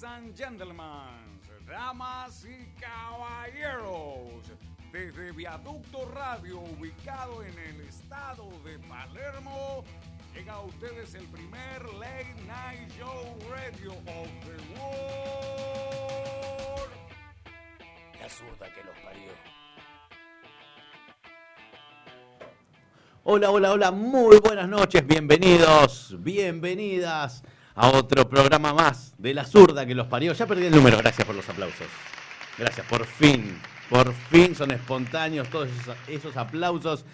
Ladies and gentlemen, damas y caballeros, desde Viaducto Radio, ubicado en el estado de Palermo, llega a ustedes el primer Late Night Show Radio of the World. La zurda que los parió. Hola, hola, hola, muy buenas noches, bienvenidos, bienvenidas a otro programa más de La Zurda que los parió. Ya perdí el número, gracias por los aplausos. Gracias, por fin, por fin son espontáneos todos esos, aplausos.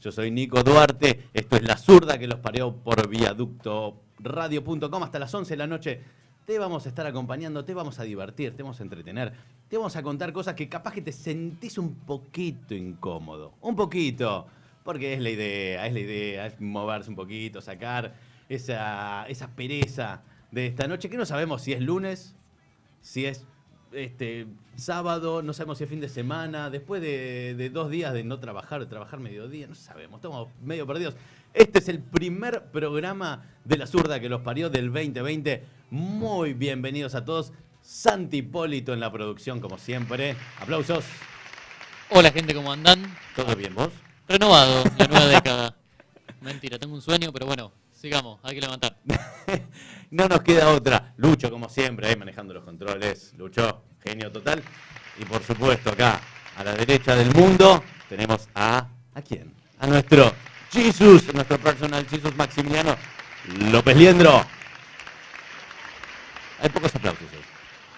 Yo soy Nico Duarte, esto es La Zurda que los parió por viaductoradio.com hasta las 11 de la noche. Te vamos a estar acompañando, te vamos a divertir, te vamos a entretener, te vamos a contar cosas que capaz que te sentís un poquito incómodo, un poquito, porque es la idea, es la idea, es moverse un poquito, sacar esa, esa pereza de esta noche, que no sabemos si es lunes, si es este, sábado, no sabemos si es fin de semana, después de, de dos días de no trabajar, de trabajar mediodía, no sabemos, estamos medio perdidos. Este es el primer programa de la zurda que los parió del 2020. Muy bienvenidos a todos. Santi Hipólito en la producción, como siempre. Aplausos. Hola gente, ¿cómo andan? ¿Todo bien vos? Renovado, la nueva década. Mentira, tengo un sueño, pero bueno, sigamos, hay que levantar. no nos queda otra. Lucho, como siempre, ahí manejando los controles. Lucho, genio total. Y por supuesto, acá, a la derecha del mundo, tenemos a. ¿A quién? A nuestro Jesus, nuestro personal Jesus Maximiliano López Liendro. Hay pocos aplausos hoy.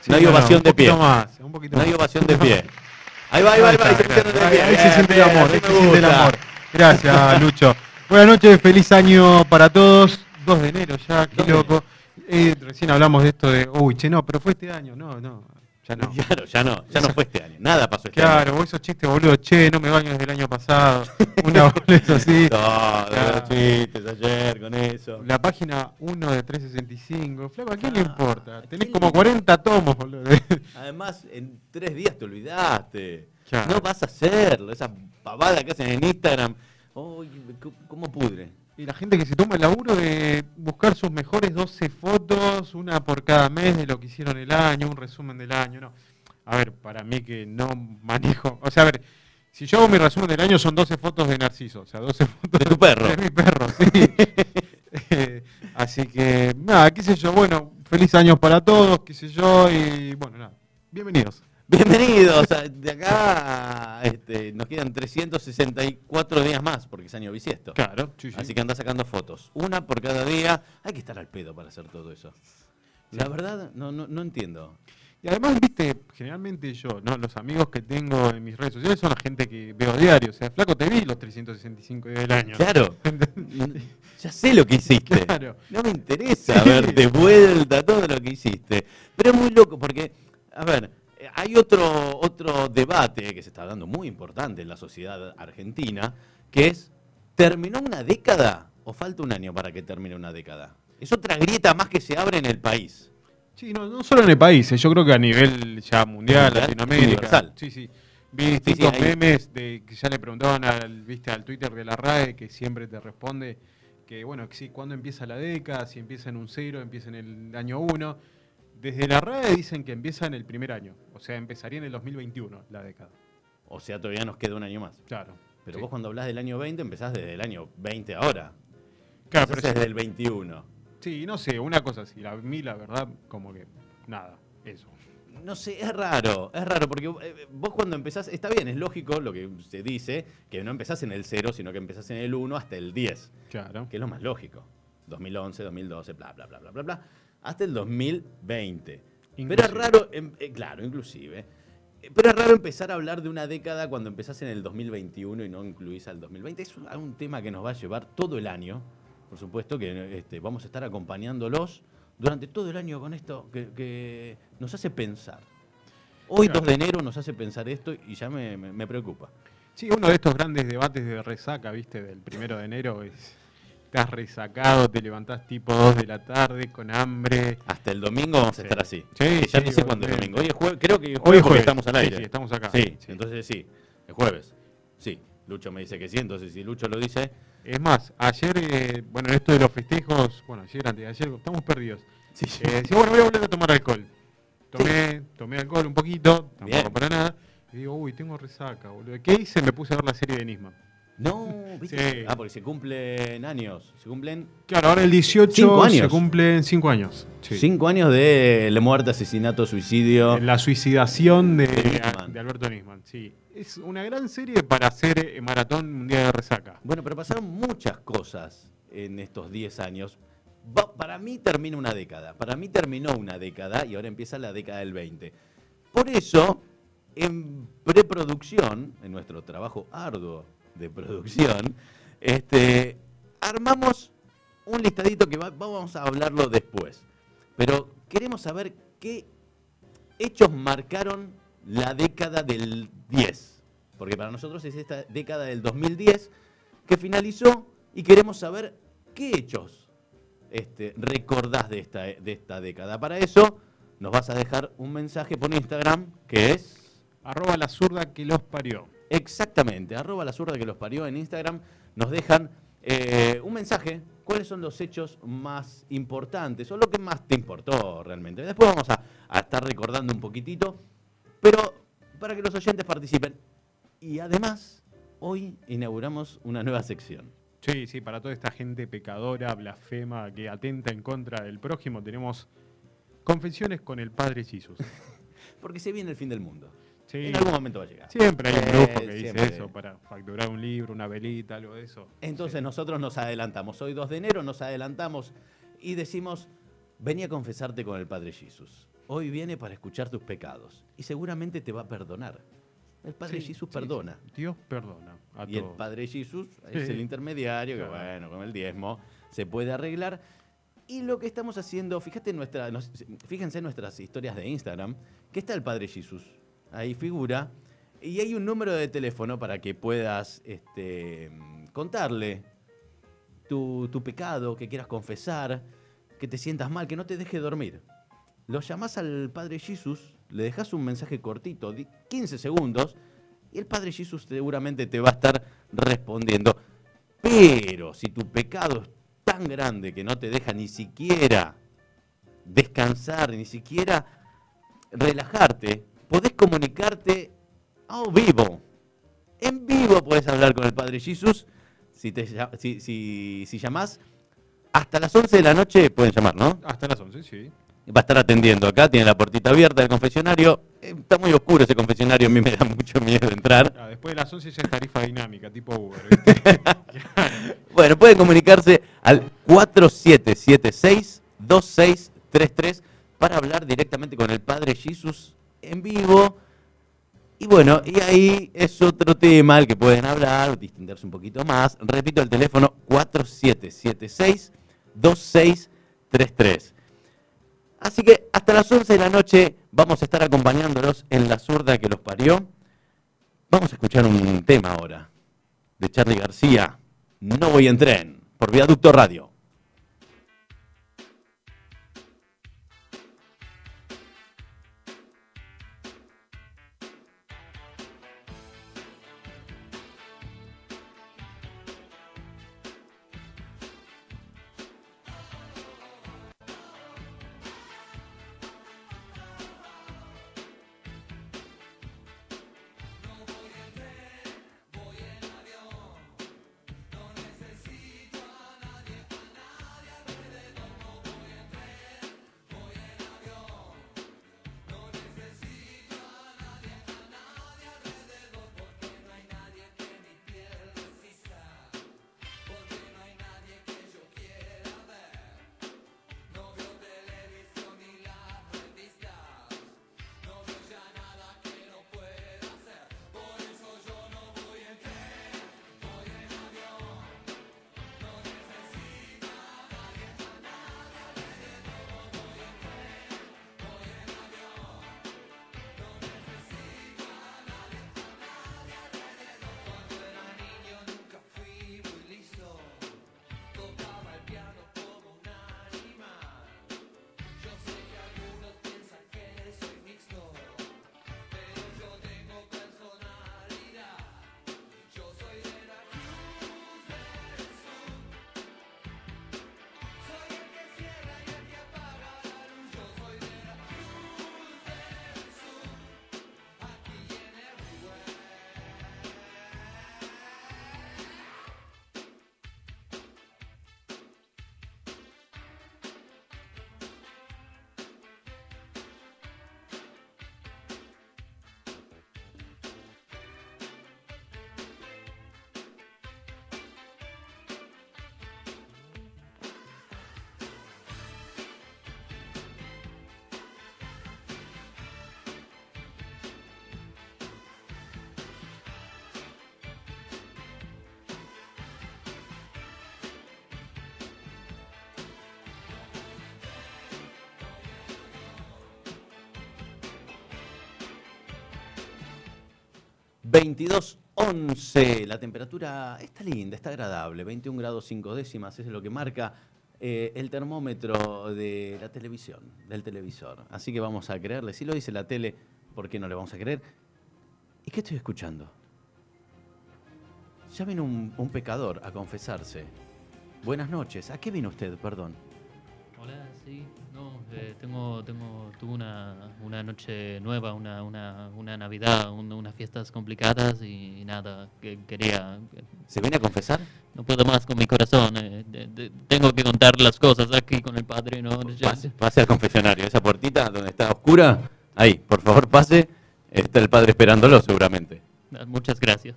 Sí, no hay no, ovación de pie. más, un poquito no hay ovación de pie. Ahí va, ahí va, ahí va. ahí. Ahí se siente el amor, ahí se siente el amor. Gracias, Lucho. Buenas noches, feliz año para todos. 2 de enero ya, qué loco. Eh, recién hablamos de esto de, uy, che, no, pero fue este año. No, no, ya no. Claro, ya no, ya no fue este año. Nada pasó este Claro, año. vos esos chistes, boludo, che, no me baño desde el año pasado. Una boludez así. Todos Claro. los chistes ayer con eso. La página 1 de 365. Flaco, ¿a quién le Ah, importa? ¿a Tenés como le- 40 tomos, boludo. Además, en tres días te olvidaste. Claro. No vas a hacerlo. Esa pavada que hacen en Instagram. Uy, c- ¿Cómo pudre? Y la gente que se toma el laburo de buscar sus mejores 12 fotos, una por cada mes de lo que hicieron el año, un resumen del año, no. A ver, para mí que no manejo, o sea, a ver, si yo hago mi resumen del año son 12 fotos de Narciso, o sea, 12 fotos De tu perro. De mi perro, sí. Eh, Así que, nada, qué sé yo, bueno, feliz año para todos, qué sé yo, y bueno, nada, bienvenidos. Bienvenidos. De acá este, nos quedan 364 días más porque es año bisiesto. Claro, sí, sí. Así que anda sacando fotos. Una por cada día. Hay que estar al pedo para hacer todo eso. La verdad, no, no, no entiendo. Y además, viste, generalmente yo, ¿no? Los amigos que tengo en mis redes sociales son la gente que veo a diario. O sea, flaco, te vi los 365 días del año. Claro. Ya sé lo que hiciste. Claro. No me interesa Sí. ver de vuelta todo lo que hiciste. Pero es muy loco porque, a ver, hay otro, otro debate que se está dando muy importante en la sociedad argentina, que es, ¿terminó una década o falta un año para que termine una década? Es otra grieta más que se abre en el país. Sí, no, no solo en el país, eh, yo creo que a nivel ya mundial, Latinoamérica. universal. Sí, sí. Vi distintos memes de que ya le preguntaban al, viste, al Twitter de la RAE, que siempre te responde que, bueno, que sí, ¿cuándo empieza la década? Si empieza en un cero, empieza en el año uno. Desde la RAE dicen que empieza en el primer año, o sea, empezaría en el 2021 la década. O sea, todavía nos queda un año más. Claro. Pero sí. vos cuando hablas del año 20 empezás desde el año 20 ahora. Claro, pero desde el 21. Sí, no sé, una cosa así. A mí, la verdad, como que nada, eso. No sé, es raro, es raro, porque eh, vos cuando empezás, está bien, es lógico lo que se dice, que no empezás en el 0, sino que empezás en el 1 hasta el 10, Claro. que es lo más lógico. 2011, 2012, bla, bla, bla, bla, bla, bla, hasta el 2020. Pero es raro, em- eh, claro, inclusive. Eh, Pero es raro empezar a hablar de una década cuando empezás en el 2021 y no incluís al 2020. Es un, un tema que nos va a llevar todo el año. Por supuesto que este, vamos a estar acompañándolos durante todo el año con esto que, que nos hace pensar. Hoy, Claro. 2 de enero, nos hace pensar esto y ya me, me- me preocupa. Sí, uno de estos grandes debates de resaca, viste, del primero de enero es. Estás resacado, te levantás tipo 2 de la tarde con hambre. Hasta el domingo vamos a Sí. estar así. Sí, ya sí, no sé cuándo es domingo. Hoy es jueves, creo que Hoy jueves estamos al Sí, aire. sí, estamos acá. Sí, Sí. entonces sí, es jueves. Sí, Lucho me dice que sí, entonces si Lucho lo dice, Es más, ayer, eh, bueno, en esto de los festejos, bueno, ayer, antes de ayer, estamos perdidos. sí, Eh, decía, bueno, voy a volver a tomar alcohol. tomé, tomé alcohol un poquito, tampoco Bien. para nada. Y digo, uy, tengo resaca, boludo. ¿Qué hice? Me puse a ver la serie de Nisman. No, ¿viste? Sí. Ah, porque se cumplen años. Se cumplen Claro, ahora el 18 Cinco años. se cumplen 5 años. Sí. cinco años de la muerte, asesinato, suicidio. La suicidación de, De Nisman. de Alberto Nisman, sí. Es una gran serie para hacer eh, maratón un día de resaca. Bueno, pero pasaron muchas cosas en estos 10 años. Para mí termina una década. Para mí terminó una década y ahora empieza la década del 20. Por eso, en preproducción, en nuestro trabajo arduo de producción, este, armamos un listadito que va- vamos a hablarlo después. Pero queremos saber qué hechos marcaron la década del 10. Porque para nosotros es esta década del 2010 que finalizó y queremos saber qué hechos este, recordás de esta, de esta década. Para eso nos vas a dejar un mensaje por Instagram que es... Arroba la zurda que los parió. Exactamente, arroba la zurda que los parió en Instagram, nos dejan eh, un mensaje, cuáles son los hechos más importantes o lo que más te importó realmente. Después vamos a, a estar recordando un poquitito, pero para que los oyentes participen. Y además, hoy inauguramos una nueva sección. Sí, sí, para toda esta gente pecadora, blasfema, que atenta en contra del prójimo, tenemos confesiones con el Padre Jesús. Porque se viene el fin del mundo. Sí. En algún momento va a llegar. Siempre hay un brujo que dice siempre. eso para facturar un libro, una velita, algo de eso. Entonces nosotros nos adelantamos. Hoy 2 de enero nos adelantamos y decimos, vení a confesarte con el Padre Jesús. Hoy viene para escuchar tus pecados y seguramente te va a perdonar. El Padre Sí, Jesús perdona. Dios perdona a Y el. Padre Jesús es el intermediario que, bueno, con el diezmo se puede arreglar. Y lo que estamos haciendo, fíjate en nuestra, nos- fíjense en nuestras historias de Instagram, que está el Padre Jesús. Ahí figura. Y hay un número de teléfono para que puedas este, contarle tu, tu pecado, que quieras confesar, que te sientas mal, que no te deje dormir. Lo llamás al Padre Jesús, le dejas un mensaje cortito, di- 15 segundos, y el Padre Jesús seguramente te va a estar respondiendo. Pero si tu pecado es tan grande que no te deja ni siquiera descansar, ni siquiera relajarte, podés comunicarte a vivo. En vivo podés hablar con el Padre Jesús. Si, te, si, si, si llamás hasta las 11 de la noche, pueden llamar, ¿no? Hasta las 11, sí. Va a estar atendiendo acá, tiene la puertita abierta del confesionario. Eh, Está muy oscuro ese confesionario, a mí me da mucho miedo entrar. Ah, después de las 11 ya es tarifa dinámica, tipo Uber. ¿viste? Bueno, pueden comunicarse al 4776-2633 para hablar directamente con el Padre Jesús en vivo. Y bueno, y ahí es otro tema al que pueden hablar, distenderse un poquito más. Repito el teléfono 4776-2633. Así que hasta las 11 de la noche vamos a estar acompañándolos en la zurda que los parió. Vamos a escuchar un tema ahora de Charlie García. No voy en tren, por Viaducto Radio. 22.11. La temperatura está linda, está agradable. 21 grados 5 décimas es lo que marca eh, el termómetro de la televisión, del televisor. Así que vamos a creerle. Si lo dice la tele, ¿por qué no le vamos a creer? ¿Y qué estoy escuchando? Ya vino un, un pecador a confesarse. Buenas noches. ¿A qué vino usted, perdón? Hola, sí, tengo, tengo, tuve una, una noche nueva, una, una, una Navidad, un- unas fiestas complicadas y nada, que quería, que ¿Se viene a confesar? no puedo más con mi corazón, eh, de- de- tengo que contar las cosas aquí con el padre, ¿no? Pase, pase al confesionario. Esa puertita donde está oscura, ahí, por favor, pase. Está el padre esperándolo, seguramente. Ah, Muchas gracias.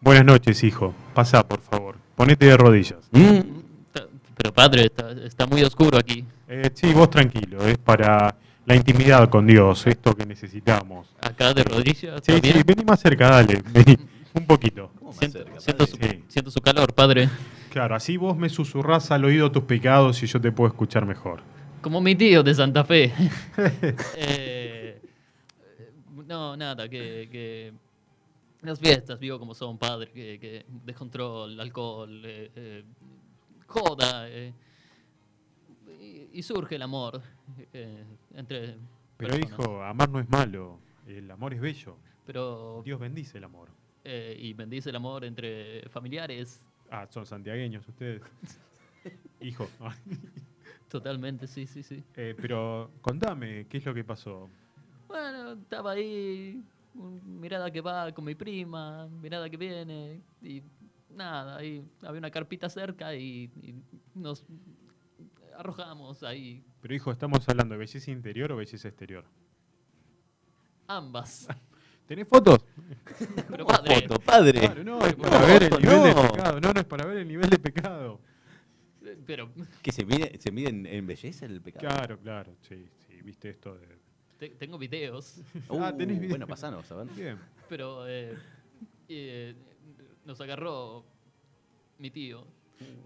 Buenas noches, hijo. Pasa, por favor. Ponete de rodillas. Mm, Ta- Pero padre, está, está muy oscuro aquí. Eh, sí, vos tranquilo. Es para la intimidad con Dios, esto que necesitamos. Acá de rodillas, Sí, ¿está sí, vení más cerca, dale. Vení. Un poquito. ¿Cómo más Siento, cerca, siento su, Sí. siento su calor, padre. Claro, así vos me susurrás al oído tus pecados y yo te puedo escuchar mejor. Como mi tío de Santa Fe. Eh, no, nada, que, que las fiestas, vivo como son, padre, que, que descontrol, alcohol, eh, eh, joda, eh, y, surge el amor eh, entre Pero personas. hijo, amar no es malo. El amor es bello. Pero, Dios bendice el amor. eh, y bendice el amor entre familiares, Ah, son santiagueños ustedes. Hijo. totalmente, sí, sí, sí. Eh, pero contame, ¿qué es lo que pasó? Bueno, estaba ahí, mirada que va con mi prima, mirada que viene, y nada, ahí había una carpita cerca y, y nos arrojamos ahí, Pero hijo, ¿estamos hablando de belleza interior o belleza exterior? ambas. ¿Tenés fotos? Pero ¿Cómo padre, foto, padre? Claro, no, es No, para ver el nivel de no. pecado. No, no es para ver el nivel de pecado. pero ¿Que se mide, se mide en, en belleza el pecado? Claro, claro, sí, sí, viste esto de... te- tengo videos, Ah, tenés video. Bueno, pasanos, a ver. Bien. pero eh, eh, nos agarró mi tío,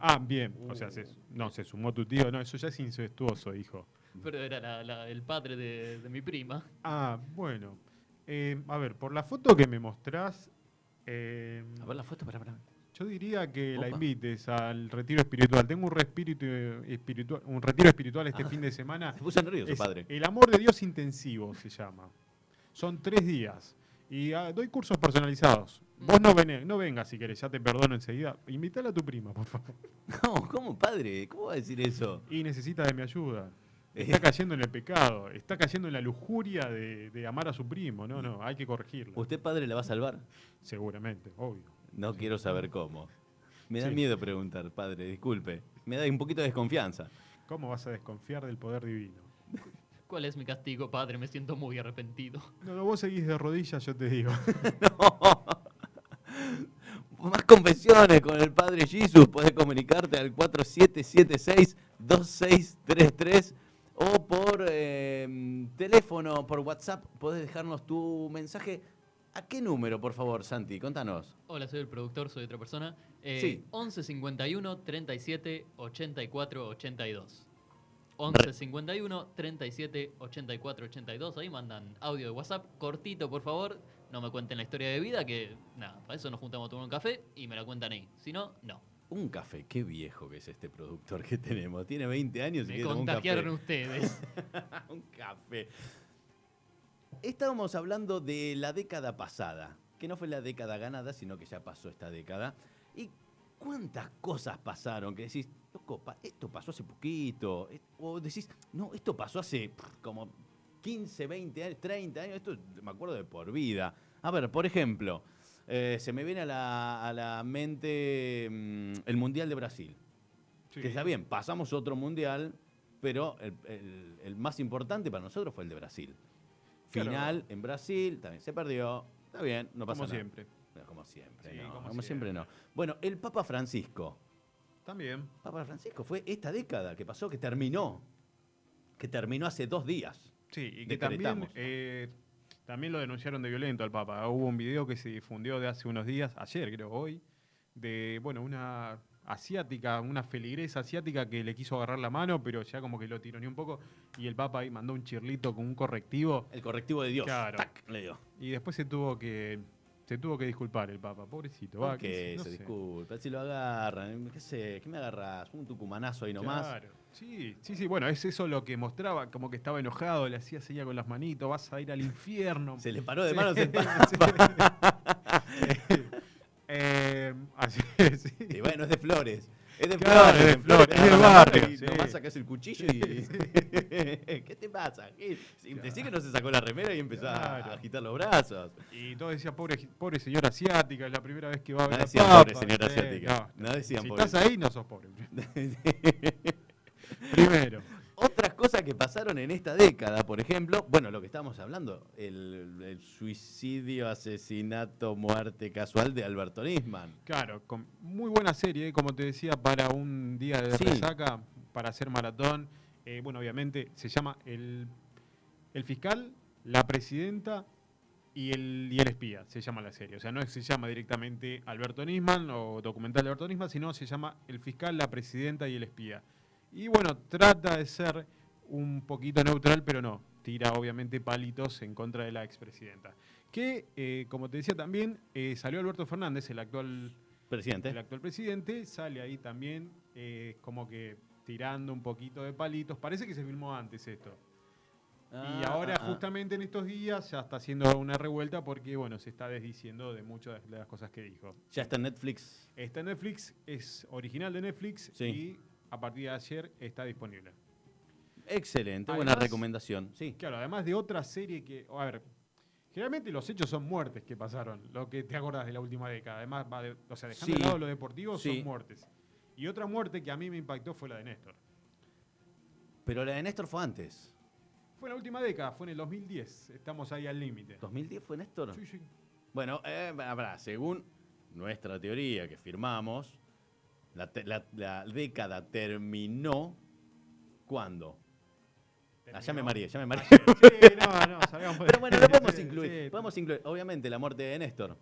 Ah, bien, o sea, se, no, se sumó tu tío, no, eso ya es incestuoso, hijo. pero era la- la- el padre de, de mi prima. Ah, bueno. Eh, a ver, por la foto que me mostrás, eh, A ver la foto, para, para. yo diría que la invites al retiro espiritual. Tengo un, respiritu- espiritual, un retiro espiritual este Ah. fin de semana. Se puso nervioso, Es padre. El amor de Dios intensivo se llama. Son tres días. Y ah, doy cursos personalizados. Vos no, vene- no vengas si querés, ya te perdono enseguida. Invítala a tu prima, por favor. No, ¿cómo, padre? ¿Cómo va a decir eso? Y necesita de mi ayuda. Eh. Está cayendo en el pecado, está cayendo en la lujuria de, de amar a su primo. No, no, hay que corregirlo. ¿Usted, padre, la va a salvar? Seguramente, obvio. No quiero saber cómo. Me da Sí. miedo preguntar, padre, disculpe. Me da un poquito de desconfianza. ¿Cómo vas a desconfiar del poder divino? ¿Cuál es mi castigo, padre? Me siento muy arrepentido. No, no, vos seguís de rodillas, yo te digo. Más confesiones con el Padre Jesus. Puedes comunicarte al 4776-2633 o por eh, teléfono, por WhatsApp. Podés dejarnos tu mensaje. ¿A qué número, por favor, Santi? Contanos. Hola, soy el productor, soy otra persona. Eh, Sí. 11 51 37 84 82. 11 51 37 84 82. Ahí mandan audio de WhatsApp, cortito, por favor. No me cuenten la historia de vida, que nada, para eso nos juntamos a tomar un café y me la cuentan ahí. Si no, no. Un café. Qué viejo que es este productor que tenemos. Tiene 20 años y Me tomar un contagiaron café. ustedes. un café. Estábamos hablando de la década pasada, que no fue la década ganada, sino que ya pasó esta década. ¿Y cuántas cosas pasaron que decís, loco, esto pasó hace poquito? O decís, no, esto pasó hace como 15, 20 años, 30 años, esto me acuerdo de por vida. A ver, por ejemplo, eh, se me viene a la, a la mente mm, el Mundial de Brasil. Que está bien, pasamos otro mundial, pero el, el- el más importante para nosotros fue el de Brasil. Claro. Final en Brasil, también se perdió. Está bien, no pasa Como nada. siempre. No, como siempre, Sí, no. como Como, siempre. siempre. no. Bueno, el Papa Francisco. También. Papa Francisco fue esta década que pasó, que terminó. Que terminó hace dos días. Sí, y que también, eh, también lo denunciaron de violento al Papa. Hubo un video que se difundió de hace unos días, ayer creo, hoy, de, bueno, una asiática, una feligresa asiática que le quiso agarrar la mano, pero ya como que lo tironeó un poco, y el Papa ahí mandó un chirlito con un correctivo, El correctivo de Dios. Claro. Tac, le dio. y después se tuvo que Se tuvo que disculpar el Papa, pobrecito. Va, ¿Por qué qué sé, no se disculpa? Si lo agarran, ¿qué sé? ¿Qué me agarras? Un tucumanazo ahí nomás. Claro. Sí, sí, sí, bueno, es eso lo que mostraba, como que estaba enojado, le hacía seña con las manitos, vas a ir al infierno. Se le paró de Sí, manos el sí. Eh, así, sí. Y bueno, es de flores. Es de Claro, flores. es de Flores es de barrio, sí. Nomás sacás el cuchillo y. ¿Qué te pasa? ¿Qué? Si- Decí que no se sacó la remera y empezó a Claro. agitar los brazos. Y todo decía, pobre, pobre señora asiática, es la primera vez que va a ver No a decían Papa. pobre señora asiática. No decían si pobre. estás ahí, no sos pobre. Primero. Otras cosas que pasaron en esta década, por ejemplo, bueno, lo que estábamos hablando, el, el suicidio, asesinato, muerte casual de Alberto Nisman. Claro, con muy buena serie, como te decía, para un día de Sí. resaca, para hacer maratón. Eh, bueno, obviamente se llama el, el fiscal, la presidenta y el, y el espía, se llama la serie. O sea, no se llama directamente Alberto Nisman o documental de Alberto Nisman, sino se llama el fiscal, la presidenta y el espía. Y bueno, trata de ser un poquito neutral, pero no. Tira obviamente palitos en contra de la expresidenta. Que, eh, como te decía también, eh, salió Alberto Fernández, el actual Presidente. el actual presidente sale ahí también eh, como que tirando un poquito de palitos. Parece que se filmó antes esto. y Ah, ahora ah, ah. justamente en estos días ya está haciendo una revuelta porque, bueno, se está desdiciendo de muchas de las cosas que dijo. Ya está en Netflix. Está en Netflix, es original de Netflix Sí. y a partir de ayer está disponible. Excelente, buena recomendación. Sí. Claro, además de otra serie que, a ver, generalmente los hechos son muertes que pasaron, lo que te acordás de la última década. Además, va de- o sea, dejando Sí. de lado lo deportivo, Sí. son muertes. Y otra muerte que a mí me impactó fue la de Néstor. Pero la de Néstor fue antes. Fue en la última década, fue en el 2010. Estamos ahí al límite. ¿2010 fue Néstor? Sí, sí. Bueno, eh, según nuestra teoría que firmamos, la, te- la- la década terminó. ¿Cuándo? Ah, ya me mareé, ya me mareé. Sí, no, no, salgamos Pero bueno, lo podemos Sí, incluir. sí. Podemos incluir, obviamente, la muerte de Néstor.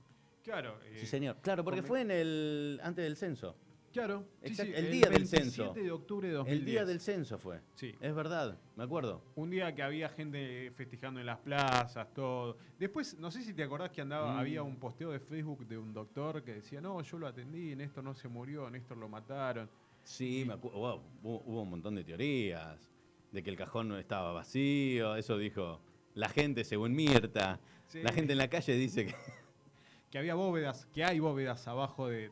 Claro. eh, Sí, señor. Claro, porque fue en el antes del censo. Claro. sí, el día del 27 censo. de octubre de 2010. El día del censo fue. Sí. Es verdad, me acuerdo. Un día que había gente festejando en las plazas, todo. Después, no sé si te acordás que andaba, Mm. había un posteo de Facebook de un doctor que decía, no, yo lo atendí, Néstor no se murió, Néstor lo mataron. Sí, me acuerdo. Wow, hubo, hubo un montón de teorías. De que el cajón no estaba vacío. Eso dijo la gente, según Mirta. Sí. La gente en la calle dice que. Que había bóvedas, que hay bóvedas abajo de,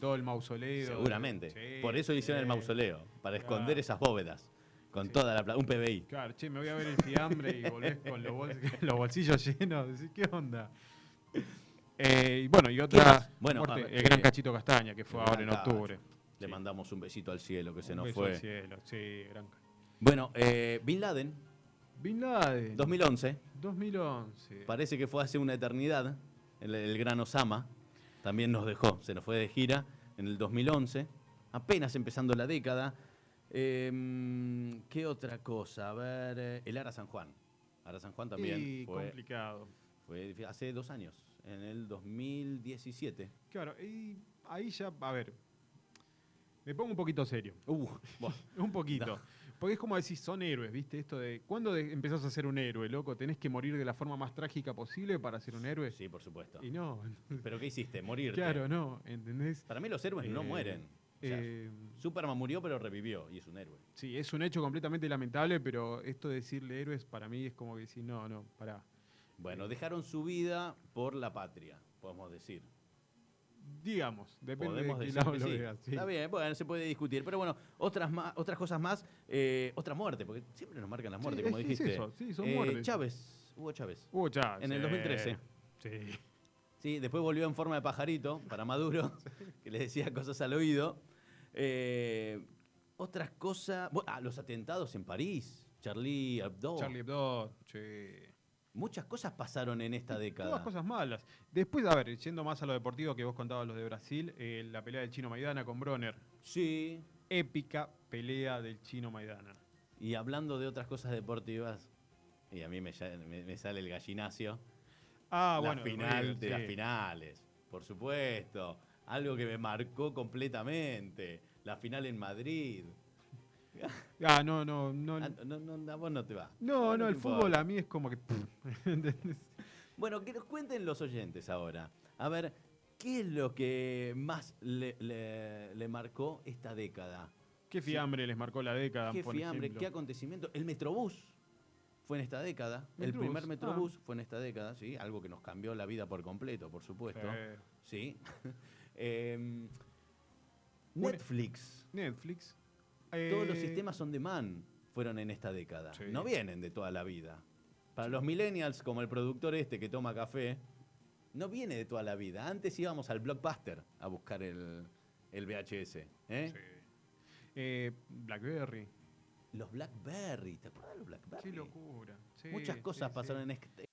todo el mausoleo. Seguramente. Sí, Por eso hicieron el mausoleo. Para esconder esas bóvedas. Con Sí. toda la plata. Un PBI. Claro, che, me voy a ver el fiambre y volvés con los, bols- los bolsillos llenos. Decís, ¿qué onda? Eh, y bueno, y otra. Bueno, muerte, a ver, el gran eh, Cachito Castaña, que fue ahora en octubre. Le mandamos un besito al cielo que se nos beso al fue. cielo, sí, gran Bueno, eh, Bin Laden, Bin Laden. 2011. 2011. Parece que fue hace una eternidad. El, el gran Osama también nos dejó. Se nos fue de gira en el 2011. Apenas empezando la década. Em, ¿Qué otra cosa? A ver, eh, el Ara San Juan. Ara San Juan también Y fue, complicado. fue hace dos años, en el 2017. Claro, y ahí ya, a ver, me pongo un poquito serio. Uh. Un poquito. Porque es como decir, son héroes, ¿viste? Esto de, ¿cuándo de- empezás a ser un héroe, loco? Tenés que morir de la forma más trágica posible para ser un héroe. sí, por supuesto. Y no, ¿Pero qué hiciste? Morirte. claro, no, ¿entendés? Para mí los héroes no Eh, mueren. O sea, Eh, Superman murió pero revivió y es un héroe. sí, es un hecho completamente lamentable, pero esto de decirle héroes para mí es como que decir, no, no, pará. Bueno, dejaron su vida por la patria, podemos decir. Digamos, depende Podemos de que lo sí. veas. sí. Está bien, bueno, se puede discutir. Pero bueno, otras, más, otras cosas más. eh, otra muerte, porque siempre nos marcan las muertes, es como es dijiste. eso, sí, son Eh, muertes. Chávez, Hugo Chávez. Hugo Chávez, En el sí, 2013. Sí. Sí, después volvió en forma de pajarito para Maduro, que le decía cosas al oído. Eh, otras cosas. bu- Ah, los atentados en París. Charlie Hebdo. Charlie Hebdo, sí. Muchas cosas pasaron en esta década. Todas cosas malas. Después, a ver, yendo más a lo deportivo que vos contabas los de Brasil, eh, la pelea del Chino Maidana con Bronner. Sí. Épica pelea del Chino Maidana. Y hablando de otras cosas deportivas, y a mí me, me- me sale el gallinacio. Ah, la bueno. final de sí. las finales, por supuesto. Algo que me marcó completamente. La final en Madrid. Ah, no, no, no. Ah, no, no, a vos no te va. No, no, el fútbol a mí es como que. ¿entendés? Bueno, que nos cuenten los oyentes ahora. A ver, ¿qué es lo que más le, le- le marcó esta década? ¿Qué fiambre les marcó la década? ¿Qué por fiambre? ejemplo? ¿Qué acontecimiento? El Metrobús fue en esta década. el Metrobús, primer ah. Metrobús fue en esta década, ¿sí? Algo que nos cambió la vida por completo, por supuesto. Eh, Sí. Em, Bueno, Netflix. Todos los Eh, sistemas on demand fueron en esta década. Sí. No vienen de toda la vida. Para los millennials, como el productor este que toma café, no viene de toda la vida. Antes íbamos al Blockbuster a buscar el, el VHS. ¿eh? sí. Eh, Blackberry. Los Blackberry. ¿Te acuerdas de los Blackberry? Qué locura. Sí, Muchas cosas sí. pasaron en este.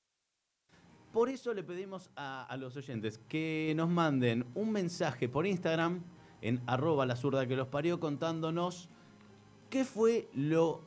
Por eso le pedimos a, a los oyentes que nos manden un mensaje por Instagram en arroba la zurda que los parió contándonos qué fue lo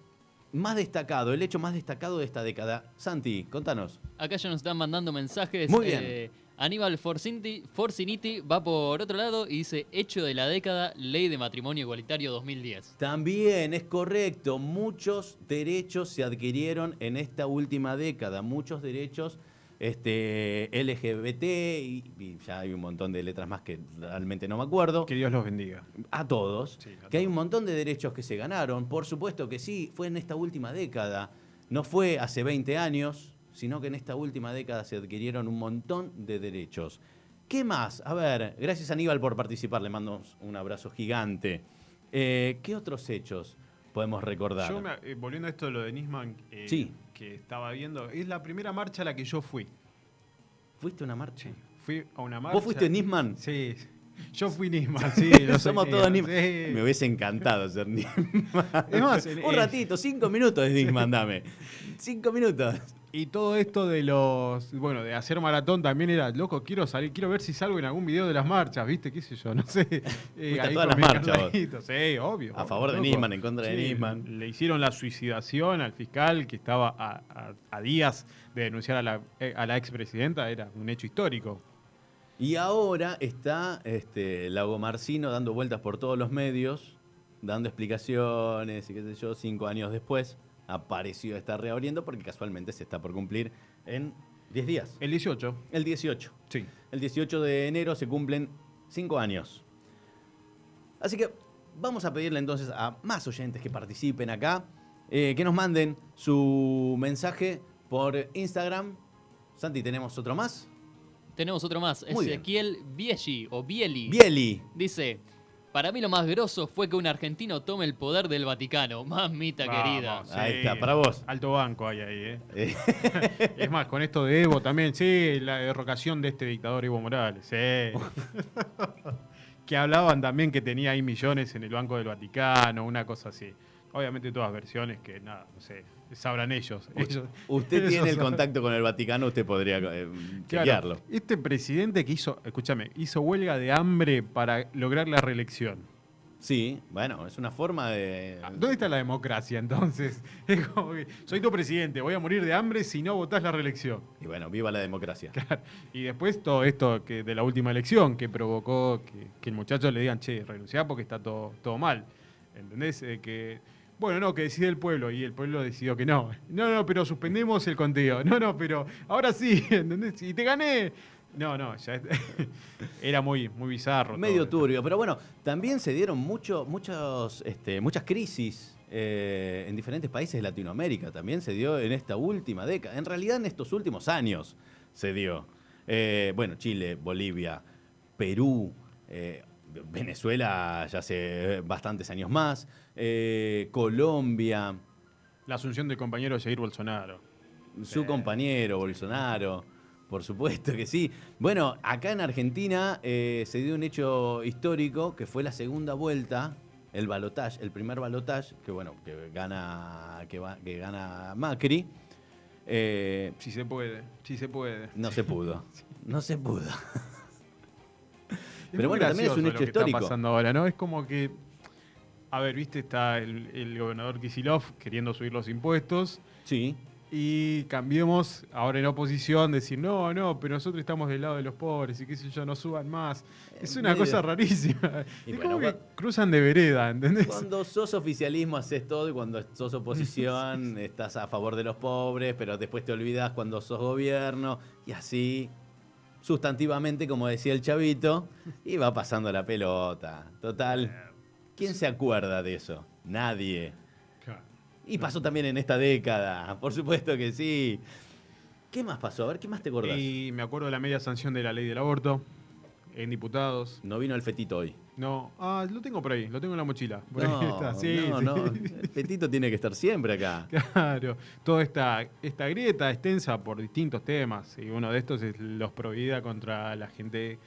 más destacado, el hecho más destacado de esta década. Santi, contanos. Acá ya nos están mandando mensajes. Muy bien. eh, Aníbal Forciniti, Forciniti va por otro lado y dice: Hecho de la década, ley de matrimonio igualitario 2010. También es correcto, muchos derechos se adquirieron en esta última década, muchos derechos este, LGBT y, y ya hay un montón de letras más que realmente no me acuerdo. Que Dios los bendiga. A todos, Sí, a que hay un montón de derechos que se ganaron, por supuesto que sí, fue en esta última década, no fue hace 20 años, sino que en esta última década se adquirieron un montón de derechos. ¿Qué más? A ver, gracias Aníbal por participar, le mando un abrazo gigante. Eh, ¿Qué otros hechos podemos recordar? Yo, me- eh, volviendo a esto de lo de Nisman, eh, Sí. Que estaba viendo, es la primera marcha a la que yo fui. ¿Fuiste a una marcha? Fui a una marcha. ¿Vos fuiste Nisman? Sí. Yo fui Nisman, sí. soy Somos todos Nisman. Sí. Me hubiese encantado ser Nisman. Es más, en- un eh, ratito, cinco minutos de Nisman, dame. Cinco minutos. Y todo esto de los, bueno, de hacer maratón también era, loco, quiero salir, quiero ver si salgo en algún video de las marchas, ¿viste? ¿Qué sé yo? No sé. Eh, ahí todas las marchas, Sí, obvio. A favor de. Nisman, en contra de Nisman. Le hicieron la suicidación al fiscal que estaba a, a- a días de denunciar a la, eh, a la expresidenta, era un hecho histórico. Y ahora está este, Lago Marcino dando vueltas por todos los medios, dando explicaciones y qué sé yo, cinco años después apareció estar reabriendo porque casualmente se está por cumplir en 10 días. El 18. El 18. Sí. El 18 de enero se cumplen cinco años. Así que vamos a pedirle entonces a más oyentes que participen acá, eh, que nos manden su mensaje por Instagram. Santi, ¿tenemos otro más? Tenemos otro más. Muy bien. Ezequiel Bielli o Bieli. Bieli. Dice. Para mí lo más grosso fue que un argentino tome el poder del Vaticano. Mamita querida. Vamos, Ahí está, para vos. Alto banco hay ahí, ¿eh? Eh, Es más, con esto de Evo también, sí, la derrocación de este dictador Evo Morales, sí. que hablaban también que tenía ahí millones en el Banco del Vaticano, una cosa así. Obviamente todas versiones que, nada, no sé, sabrán ellos. ellos Usted tiene el contacto con el Vaticano, usted podría eh, Claro, este presidente que hizo, escúchame, hizo huelga de hambre para lograr la reelección. Sí, bueno, es una forma de... Ah, ¿Dónde está la democracia entonces? Es como que, soy tu presidente, voy a morir de hambre si no votás la reelección. Y bueno, viva la democracia. Y después todo esto que de la última elección que provocó que, que el muchacho le digan, che, renunciá porque está todo, todo mal. ¿Entendés? Eh, que, bueno, no, que decide el pueblo y el pueblo decidió que no. No, no, pero suspendemos el conteo. No, no, pero ahora sí, ¿entendés? Y te gané. No, no, ya era muy, muy bizarro. Medio turbio, pero bueno, también se dieron mucho, muchos, este, muchas crisis eh, en diferentes países de Latinoamérica. También se dio en esta última década. En realidad, en estos últimos años se dio. Eh, bueno, Chile, Bolivia, Perú, eh, Venezuela ya hace bastantes años más, eh, Colombia, La asunción del compañero Jair Bolsonaro. su compañero Bolsonaro, por supuesto que sí. Bueno, acá en Argentina eh, se dio un hecho histórico que fue la segunda vuelta, el balotaje, el primer balotaje, que bueno, que gana, que, va- que gana Macri. Eh, Si se puede, si se puede. no se pudo, no se pudo. Pero bueno, también es un hecho lo que histórico. Está pasando ahora, ¿no? Es como que, a ver, viste, está el, el gobernador Kisilov queriendo subir los impuestos Sí, y cambiemos ahora en oposición, decir, no, no, pero nosotros estamos del lado de los pobres y qué sé yo, no suban más. Es una medio- cosa rarísima. Y es bueno, como que cua- cruzan de vereda, ¿entendés? Cuando sos oficialismo haces todo y cuando sos oposición estás a favor de los pobres, pero después te olvidas cuando sos gobierno y así sustantivamente, como decía el chavito, y va pasando la pelota. Total, ¿quién se acuerda de eso? Nadie. Y pasó también en esta década, por supuesto que sí. ¿Qué más pasó? A ver, ¿qué más te acordás? Y me acuerdo de la media sanción de la ley del aborto en diputados. No vino el fetito hoy. No, ah, lo tengo por ahí, lo tengo en la mochila. Por ahí está. Sí, no, sí. no. El fetito tiene que estar siempre acá. Claro, toda esta, esta grieta extensa por distintos temas. Y uno de estos es los Provida contra la gente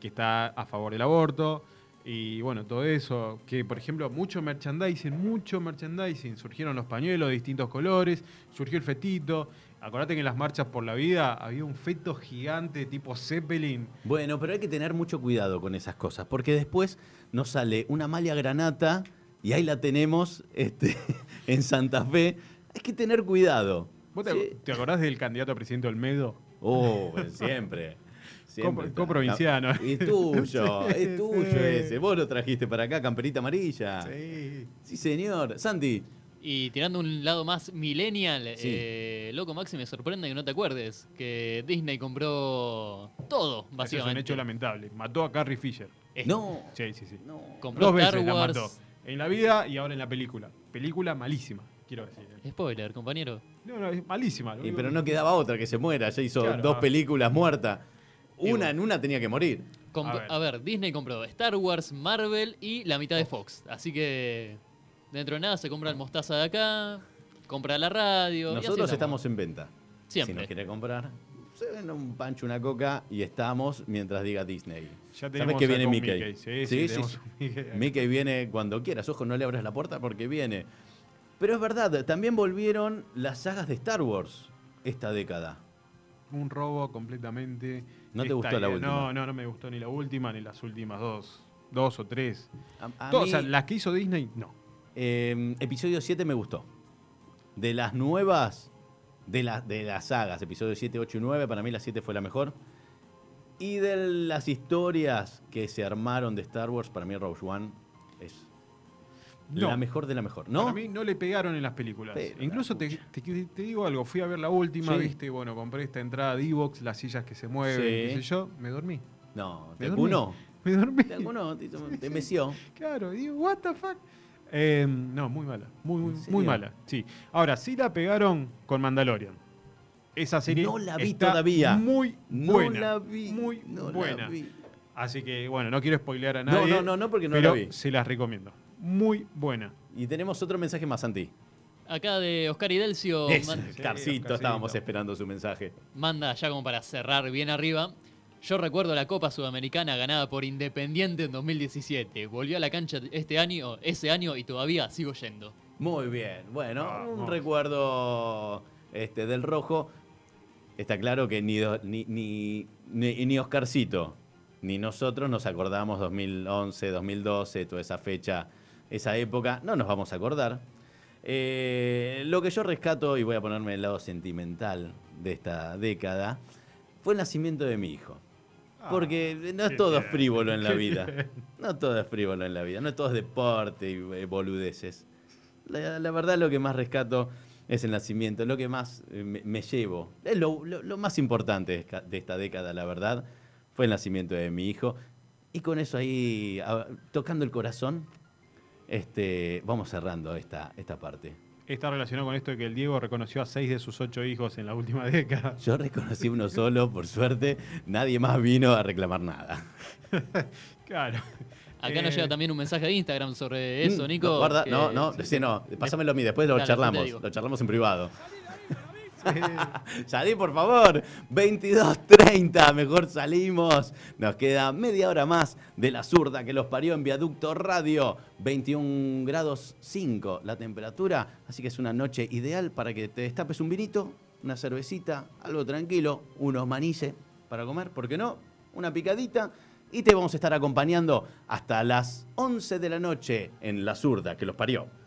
que está a favor del aborto. Y bueno, todo eso, que por ejemplo, mucho merchandising, mucho merchandising. Surgieron los pañuelos de distintos colores, surgió el fetito. Acordate que en las marchas por la vida había un feto gigante tipo Zeppelin. Bueno, pero hay que tener mucho cuidado con esas cosas, porque después nos sale una malla granata y ahí la tenemos este, en Santa Fe. Hay que tener cuidado. ¿Vos te, Sí. te acordás del candidato a presidente Olmedo? Oh, siempre. siempre coprovinciano. Es tuyo, es tuyo sí. ese. Vos lo trajiste para acá, camperita amarilla. Sí. Sí, señor. Santi, Y tirando un lado más millennial, Sí. eh, loco Maxi, me sorprende que no te acuerdes que Disney compró todo, Ese es básicamente. un hecho lamentable. Mató a Carrie Fisher. Eh, no. Sí, sí, sí. no. Compró Dos Star veces la Wars. mató. En la vida y ahora en la película. Película malísima, quiero decir. Spoiler, compañero. No, no, es malísima. Y, pero no quedaba otra que se muera. Ya hizo Claro. dos películas muertas. Una bueno. en una tenía que morir. Comp- A ver. a, ver. Disney compró Star Wars, Marvel y la mitad de Fox. Así que dentro de nada se compra el mostaza de acá, compra la radio. y así Nosotros estamos en venta. Si Siempre. nos quiere comprar, se ven un pancho, una coca y estamos mientras diga Disney. Ya ¿Sabes tenemos que acá viene un Mickey? Sí, sí, Mickey. Mickey viene cuando quieras. Ojo, no le abras la puerta porque viene. Pero es verdad, también volvieron las sagas de Star Wars esta década. Un robo completamente. ¿No te gustó la última? No, no, no me gustó ni la última ni las últimas dos. Dos o tres. A- a Todas, mí, o sea, las que hizo Disney, no. Eh, episodio 7 me gustó. De las nuevas, de, la- de las sagas, episodio 7, 8 y 9, para mí la 7 fue la mejor. Y de las historias que se armaron de Star Wars, para mí Rogue One es No. la mejor de la mejor. ¿No? Para mí no le pegaron en las películas. Pero Incluso la te, te- te digo algo, fui a ver la última, Sí. viste, bueno, compré esta entrada de Evox, las sillas que se mueven, Sí. qué sé yo, me dormí. No, Me te dormí. Me dormí. Te acunó, te, te meció. Claro, y digo, what the fuck. Eh, no, muy mala, muy, mala. Sí. Ahora, sí la pegaron con Mandalorian. Esa serie No la vi está todavía. Muy No buena. la vi. Muy no la buena. vi. Así que, bueno, no quiero spoilear a No, nadie. no, no, no, porque no pero la vi. se las recomiendo. Muy buena. Y tenemos otro mensaje más, Santi. Acá de Oscar Idelcio Es, man- Carcito, Oscarcito. estábamos esperando su mensaje. manda ya como para cerrar bien arriba. Yo recuerdo la Copa Sudamericana ganada por Independiente en 2017. Volvió a la cancha este año, ese año y todavía sigo yendo. Muy bien. Bueno, un Vamos. recuerdo este, del rojo. Está claro que ni, ni, ni, ni Oscarcito ni nosotros nos acordamos 2011, 2012, toda esa fecha, esa época. No nos vamos a acordar. Eh, lo que yo rescato, y voy a ponerme el lado sentimental de esta década, fue el nacimiento de mi hijo. Porque no es todo frívolo en la vida. No todo es frívolo en la vida. No todo es deporte y eh, boludeces. La, la verdad, lo que más rescato es el nacimiento. Lo que más eh, me, me llevo. Es lo, lo- lo más importante de esta- de esta década, la verdad, fue el nacimiento de mi hijo. Y con eso ahí, tocando el corazón, este, vamos cerrando esta, esta parte. Está relacionado con esto de que el Diego reconoció a seis de sus ocho hijos en la última década. Yo reconocí uno solo, por suerte. Nadie más vino a reclamar nada. Claro. Acá nos Eh, llega también un mensaje de Instagram sobre eso, Mm, Nico. No, guarda, que- no, no, sí, no. Pásamelo a mí, después lo Dale, charlamos. Lo charlamos en privado. Salí, por favor. 22.30, mejor salimos. Nos queda media hora más de la zurda que los parió en Viaducto Radio. 21 grados 5 la temperatura. Así que es una noche ideal para que te destapes un vinito, una cervecita, algo tranquilo, unos manices para comer, ¿por qué no? Una picadita. Y te vamos a estar acompañando hasta las 11 de la noche en la zurda que los parió.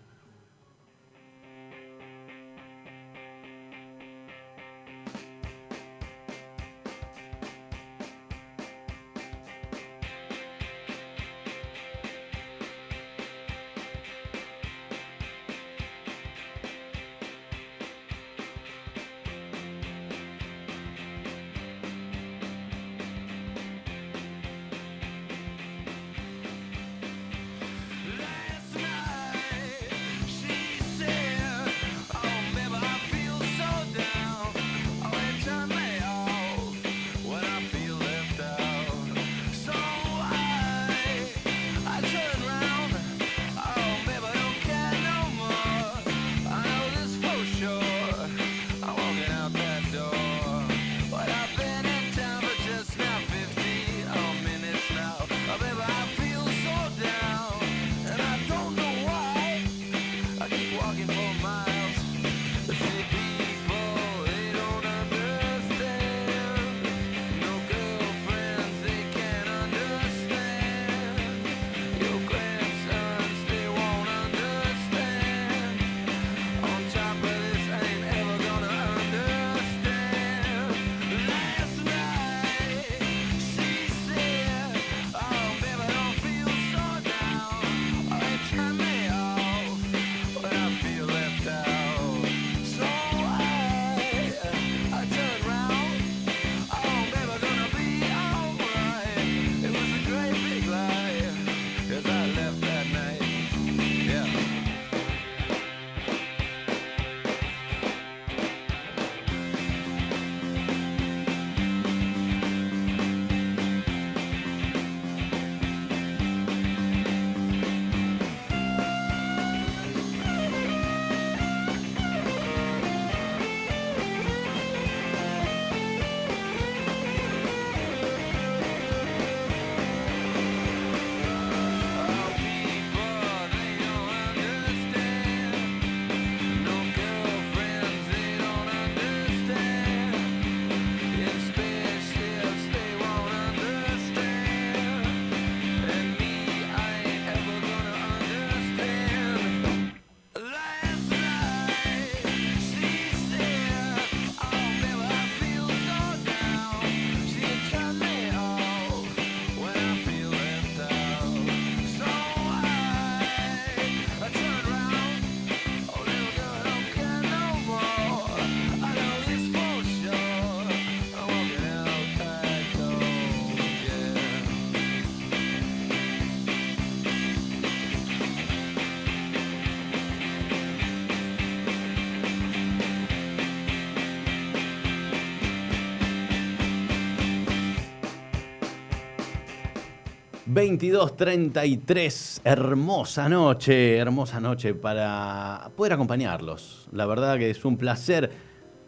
22.33, hermosa noche, hermosa noche para poder acompañarlos. La verdad que es un placer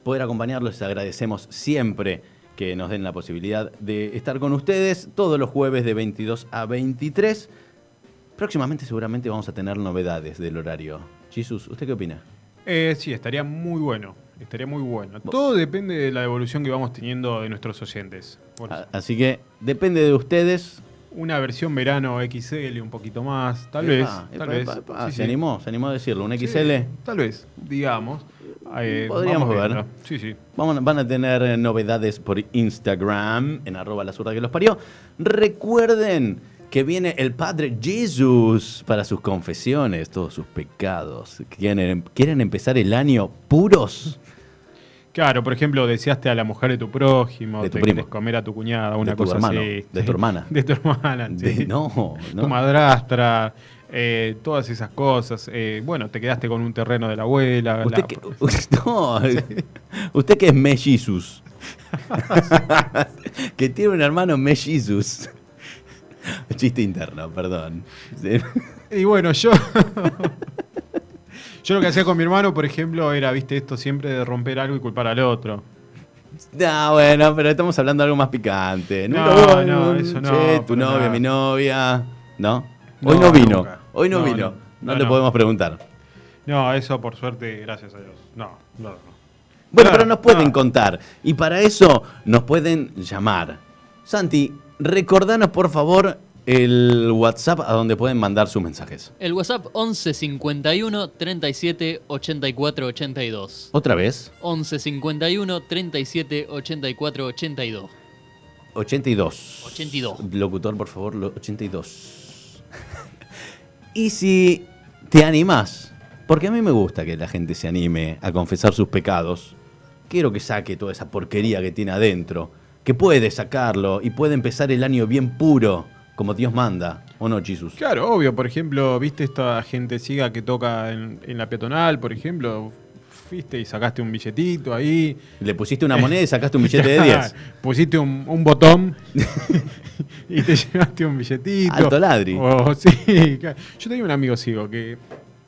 poder acompañarlos, les agradecemos siempre que nos den la posibilidad de estar con ustedes todos los jueves de 22 a 23. Próximamente seguramente vamos a tener novedades del horario. Jesús, ¿usted qué opina? Eh, sí, estaría muy bueno. Estaría muy bueno. Todo depende de la evolución que vamos teniendo de nuestros oyentes. Así que depende de ustedes. Una versión verano XL, un poquito más, tal vez. Epa, Tal epa, vez. Sí, se sí. animó, se animó a decirlo. Un Sí, XL. tal vez, digamos. Eh, Podríamos ver. viendo. Sí, sí. Vamos- van a tener eh, novedades por Instagram, en arroba la zurda que los parió. Recuerden que viene el Padre Jesús para sus confesiones, todos sus pecados. ¿Quieren, quieren empezar el año puros? Claro, por ejemplo, deseaste a la mujer de tu prójimo, De tu te querés comer a tu cuñada, una De tu cosa hermano, así. de tu hermana. De tu hermana, De- sí. no, Tu no. madrastra, eh, todas esas cosas. Eh, bueno, te quedaste con un terreno de la abuela. Usted la- que, no, usted que es mellizos. que tiene un hermano mellizos. Chiste interno, perdón. Y bueno, yo. Yo lo que hacía con mi hermano, por ejemplo, era, viste, esto siempre de romper algo y culpar al otro. No, bueno, pero estamos hablando de algo más picante. No, no, un, eso no, "Che, tu novia, nada. mi novia. ¿No? Hoy no, No, vino. nunca. Hoy no, No, vino. no. No, No, le no. podemos preguntar. No, eso por suerte, gracias a Dios. No, no, no. Bueno, No, pero nos pueden no. contar. Y para eso nos pueden llamar. Santi, recordanos por favor el WhatsApp a donde pueden mandar sus mensajes. El WhatsApp 11 51 37 84 82. Otra vez, 11 51 37 84 82. 82. 82. Locutor, por favor, lo- 82. y si te animás, porque a mí me gusta que la gente se anime a confesar sus pecados, quiero que saque toda esa porquería que tiene adentro, que puede sacarlo y puede empezar el año bien puro, como Dios manda, ¿o no, Jesús? Claro, obvio, por ejemplo, viste esta gente ciega que toca en, en la peatonal, por ejemplo, fuiste y sacaste un billetito ahí. Le pusiste una moneda y sacaste un billete de 10. Pusiste un, un botón y te llevaste un billetito. Alto ladri. O- sí, claro. Yo tenía un amigo ciego que,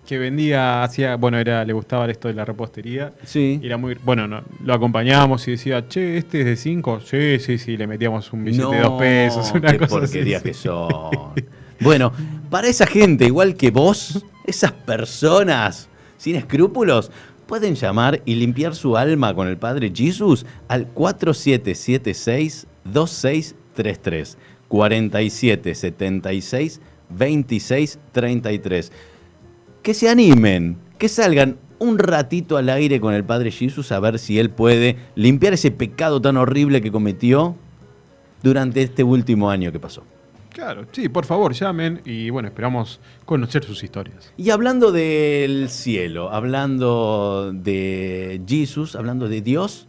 que vendía, hacía, bueno, era, le gustaba esto de la repostería. Sí. Era muy, bueno, no, lo acompañábamos y decía, che, este es de 5. Sí, sí, sí, le metíamos un billete de 2 pesos, una qué cosa así, porquerías sí. que son. Bueno, para esa gente, igual que vos, esas personas sin escrúpulos, pueden llamar y limpiar su alma con el Padre Jesús al 4776-2633. 4776-2633. Que se animen, que salgan un ratito al aire con el Padre Jesús a ver si él puede limpiar ese pecado tan horrible que cometió durante este último año que pasó. Claro, sí, por favor, llamen y bueno, esperamos conocer sus historias. Y hablando del cielo, hablando de Jesús, hablando de Dios,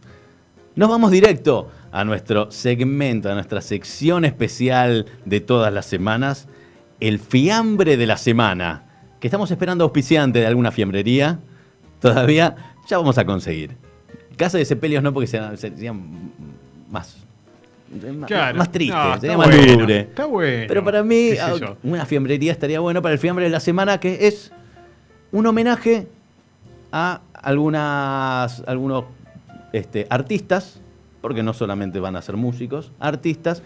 nos vamos directo a nuestro segmento, a nuestra sección especial de todas las semanas, el fiambre de la semana, que estamos esperando auspiciante de alguna fiambrería. Todavía ya vamos a conseguir. Casa de sepelios no, porque serían, serían más, Claro. más triste, No, sería más bueno, lúgubre. Está bueno. Pero para mí, una fiambrería estaría bueno para el fiambre de la semana, que es un homenaje a algunas, algunos este, artistas, porque no solamente van a ser músicos, artistas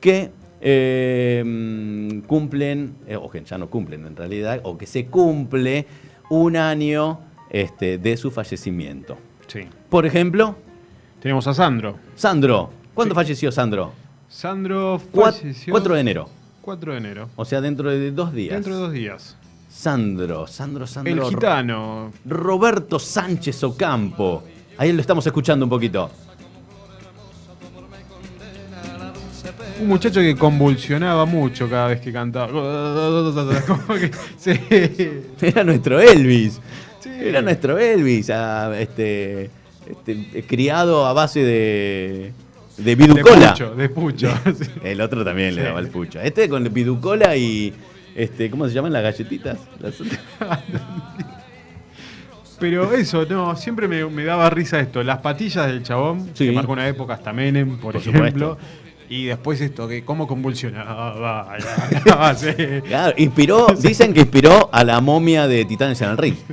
que eh, mm, cumplen, eh, o que ya no cumplen en realidad, o que se cumple un año este, de su fallecimiento. Sí. Por ejemplo, Tenemos a Sandro. Sandro. ¿Cuándo Sí. falleció Sandro? Sandro falleció 4 de enero. 4 de enero. O sea, dentro de dos días. Dentro de dos días. Sandro, Sandro, Sandro. El gitano. Roberto Sánchez Ocampo. Ahí lo estamos escuchando un poquito. Un muchacho que convulsionaba mucho cada vez que cantaba. Como que- sí. Era nuestro Elvis. Sí. Era nuestro Elvis. este, este, criado a base de, de De viducola. pucho, de pucho. sí. El otro también le daba el pucho. Este con viducola y. Este, ¿Cómo se llaman las galletitas? Las- Pero eso, no, siempre me, me daba risa esto. Las patillas del chabón, Sí. que marcó una época hasta Menem, por, Por ejemplo. Y después esto, que cómo convulsionaba. Sí. Claro, inspiró, dicen que inspiró a la momia de Titanes en el ring.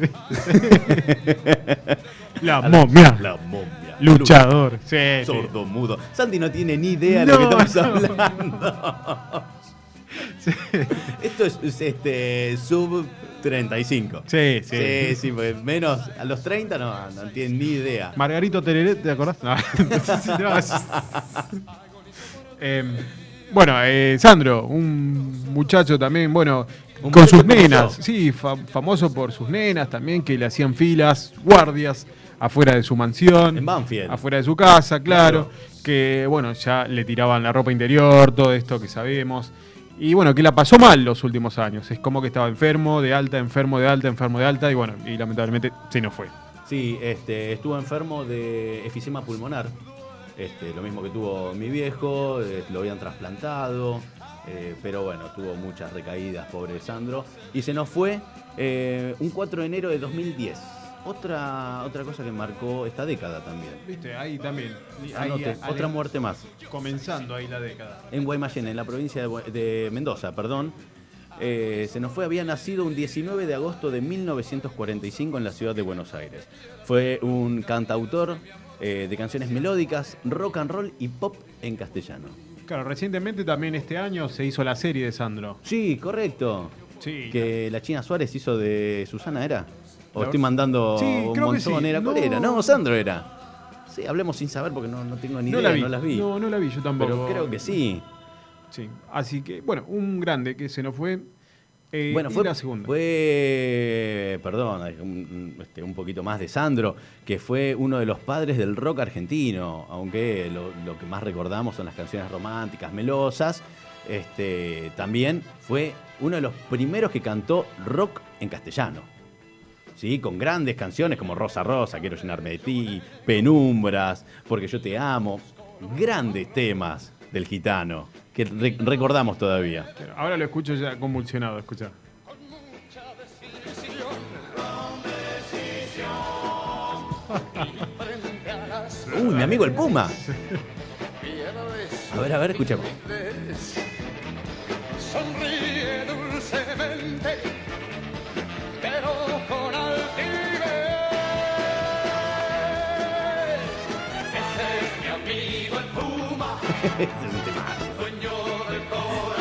La momia. La momia. Luchador. Sí, sí. Sordo, mudo. Santi no tiene ni idea de lo que estamos no. hablando. Esto es, es, este sub 35. Sí, sí. Sí, sí, porque menos a los 30 no, no tienen ni idea. Margarito Tereré, ¿te acordás? No. Em, bueno, eh, Sandro, un muchacho también, bueno, Un con sus nenas, famoso. sí, fa- famoso por sus nenas también, que le hacían filas, guardias, afuera de su mansión. En Banfield. Afuera de su casa, claro, Claro. Que, bueno, ya le tiraban la ropa interior, todo esto que sabemos. Y bueno, que la pasó mal los últimos años. Es como que estaba enfermo, de alta, enfermo, de alta, enfermo, de alta, y bueno, y lamentablemente se nos fue. Sí, este, estuvo enfermo de efisema pulmonar. Este, lo mismo que tuvo mi viejo, eh, lo habían trasplantado, eh, pero bueno, tuvo muchas recaídas, pobre Sandro. Y se nos fue eh, un 4 de enero de 2010. Otra, otra cosa que marcó esta década también. Viste, ahí también. Anote, otra muerte más. Comenzando ahí la década. En Guaymallén, en la provincia de, Mendoza, perdón. Eh, se nos fue, había nacido un 19 de agosto de 1945 en la ciudad de Buenos Aires. Fue un cantautor eh, de canciones melódicas, rock and roll y pop en castellano. Claro, recientemente también este año se hizo la serie de Sandro. Sí, correcto. Sí. Que la China Suárez hizo de Susana, ¿era? O estoy mandando Sí, un montón, sí. ¿era? ¿Cuál No. era? No, Sandro era. Sí, hablemos sin saber porque no, no tengo ni no idea, la vi. no las vi. No, no la vi yo tampoco. Pero creo que sí. Sí. Así que, bueno, un grande que se nos fue. Eh, Bueno, fue, la segunda. fue perdón, un- este, un poquito más de Sandro, que fue uno de los padres del rock argentino, aunque lo, lo que más recordamos son las canciones románticas, melosas. Este, también fue uno de los primeros que cantó rock en castellano. ¿Sí? Con grandes canciones como Rosa Rosa, Quiero llenarme de ti, Penumbras, Porque yo te amo. Grandes temas del gitano que re- recordamos todavía. Ahora lo escucho ya convulsionado, escucha. Uy, mi amigo el Puma. A ver, a ver, escuchemos. Sonríe dulcemente, pero con altivez. Ese es mi amigo el Puma,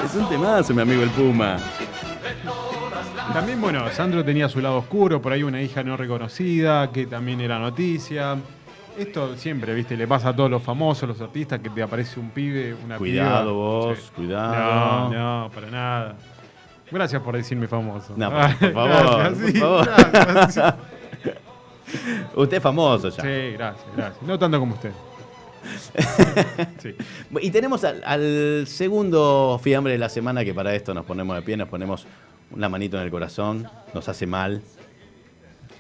Es un temazo, mi amigo el Puma. También, bueno, Sandro tenía su lado oscuro, por ahí una hija no reconocida, que también era noticia. Esto siempre, viste, le pasa a todos los famosos, los artistas, que te aparece un pibe, una Cuidado piba. vos, cuidado. No, no, para nada. Gracias por decirme famoso. No, por- por favor, gracias, por sí, favor. gracias. Usted es famoso ya. Sí, gracias, gracias. No tanto como usted. Sí. Y tenemos al, al segundo fiambre de la semana que para esto nos ponemos de pie, nos ponemos una manito en el corazón, nos hace mal.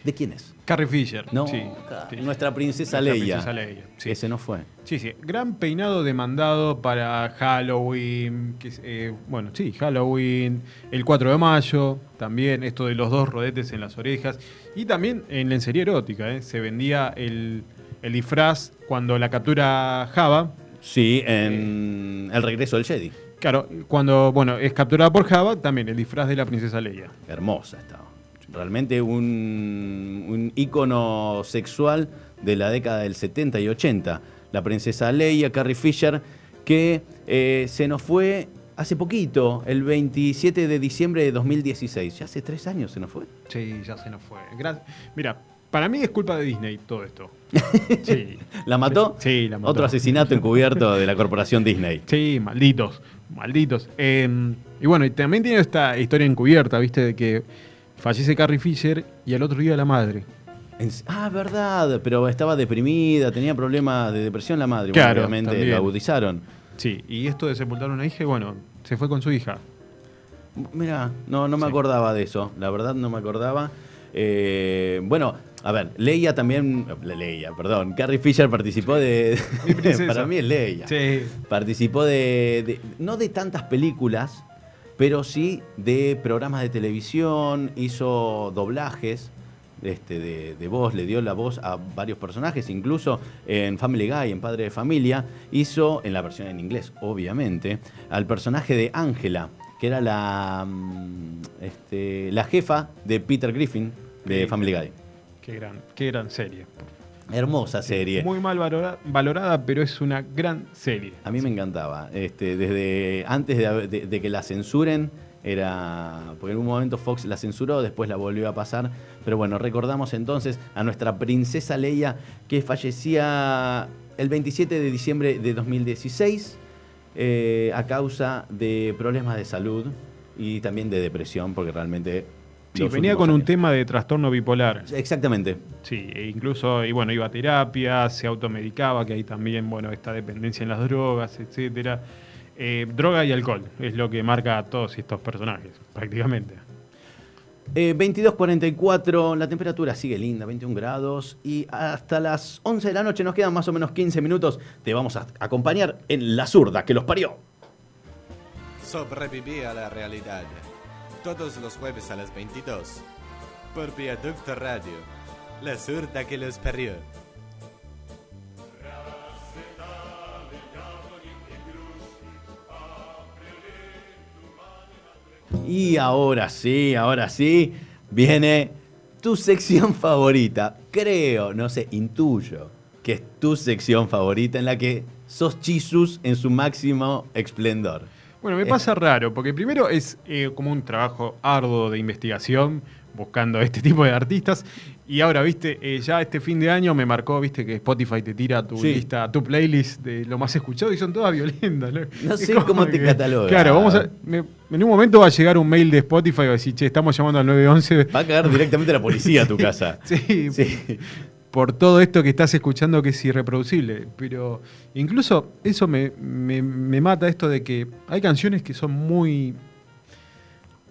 ¿De quién es? Carrie Fisher. No, sí. ca- Sí. nuestra princesa Nuestra Leia. princesa Leia, sí. Ese no fue. Sí, sí. Gran peinado demandado para Halloween. que eh, bueno, sí, Halloween. El 4 de mayo. También esto de los dos rodetes en las orejas. Y también en lencería erótica. ¿eh? Se vendía el, el disfraz cuando la captura Java. Sí, en El regreso del Jedi. Claro, cuando bueno es capturada por Java, también el disfraz de la princesa Leia. Hermosa estaba. Realmente un, un ícono sexual de la década del 70 y 80. La princesa Leia, Carrie Fisher, que eh, se nos fue hace poquito, el 27 de diciembre de 2016. Ya hace tres años se nos fue. Sí, ya se nos fue. Gra- Mira, para mí es culpa de Disney todo esto. Sí. ¿La mató? Sí, la mató. Otro asesinato encubierto de la corporación Disney. Sí, malditos, malditos. Eh, y bueno, también tiene esta historia encubierta, ¿viste? De que fallece Carrie Fisher y al otro día la madre. En- ah, verdad, pero estaba deprimida, tenía problemas de depresión la madre. Claro, obviamente también. lo agudizaron. Sí, y esto de sepultar a una hija, bueno, se fue con su hija. Mira, no, no me Sí. acordaba de eso, la verdad no me acordaba. Eh, bueno, a ver, Leia también, Leia, perdón, Carrie Fisher participó de... Para mí es Leia. Sí. Participó de, de- no de tantas películas, pero sí de programas de televisión, hizo doblajes este, de, de voz, le dio la voz a varios personajes, incluso en Family Guy, en Padre de Familia, hizo, en la versión en inglés, obviamente, al personaje de Ángela, que era la, mm, este, la jefa de Peter Griffin de Sí. Family Guy. Qué gran, qué gran serie. Hermosa serie. Muy mal valora- valorada, pero es una gran serie. A mí me encantaba. Este, desde antes de, de- de que la censuren, era. Porque en un momento Fox la censuró, después la volvió a pasar. Pero bueno, recordamos entonces a nuestra princesa Leia que fallecía el 27 de diciembre de 2016 eh, a causa de problemas de salud y también de depresión, porque realmente. Sí, venía con un tema de trastorno bipolar. Exactamente. Sí, e incluso, y bueno, iba a terapia, se automedicaba, que hay también, bueno, esta dependencia en las drogas, etcétera. Eh, droga y alcohol es lo que marca a todos estos personajes, prácticamente. Eh, 22.44, la temperatura sigue linda, 21 grados. Y hasta las 11 de la noche nos quedan más o menos 15 minutos. Te vamos a acompañar en La Zurda, que los parió. Sobreviví a la realidad. Todos los jueves a las 22. Por Viaducto Radio. La zurda que los parió. Y ahora sí, ahora sí, viene tu sección favorita. Creo, no sé, intuyo que es tu sección favorita en la que sos Chisus en su máximo esplendor. Bueno, me Eh. pasa raro, porque primero es eh, como un trabajo arduo de investigación, buscando este tipo de artistas. Y ahora, viste, eh, ya este fin de año me marcó, viste, que Spotify te tira tu Sí. lista, tu playlist de lo más escuchado y son todas violentas. ¿no? Sé cómo te que- cataloga. Claro, vamos a. me- en un momento va a llegar un mail de Spotify y va a decir, che, estamos llamando al 911. Va a caer directamente la policía a tu casa. Sí, Sí. Por todo esto que estás escuchando que es irreproducible. Pero incluso eso me, me- me mata esto de que hay canciones que son muy.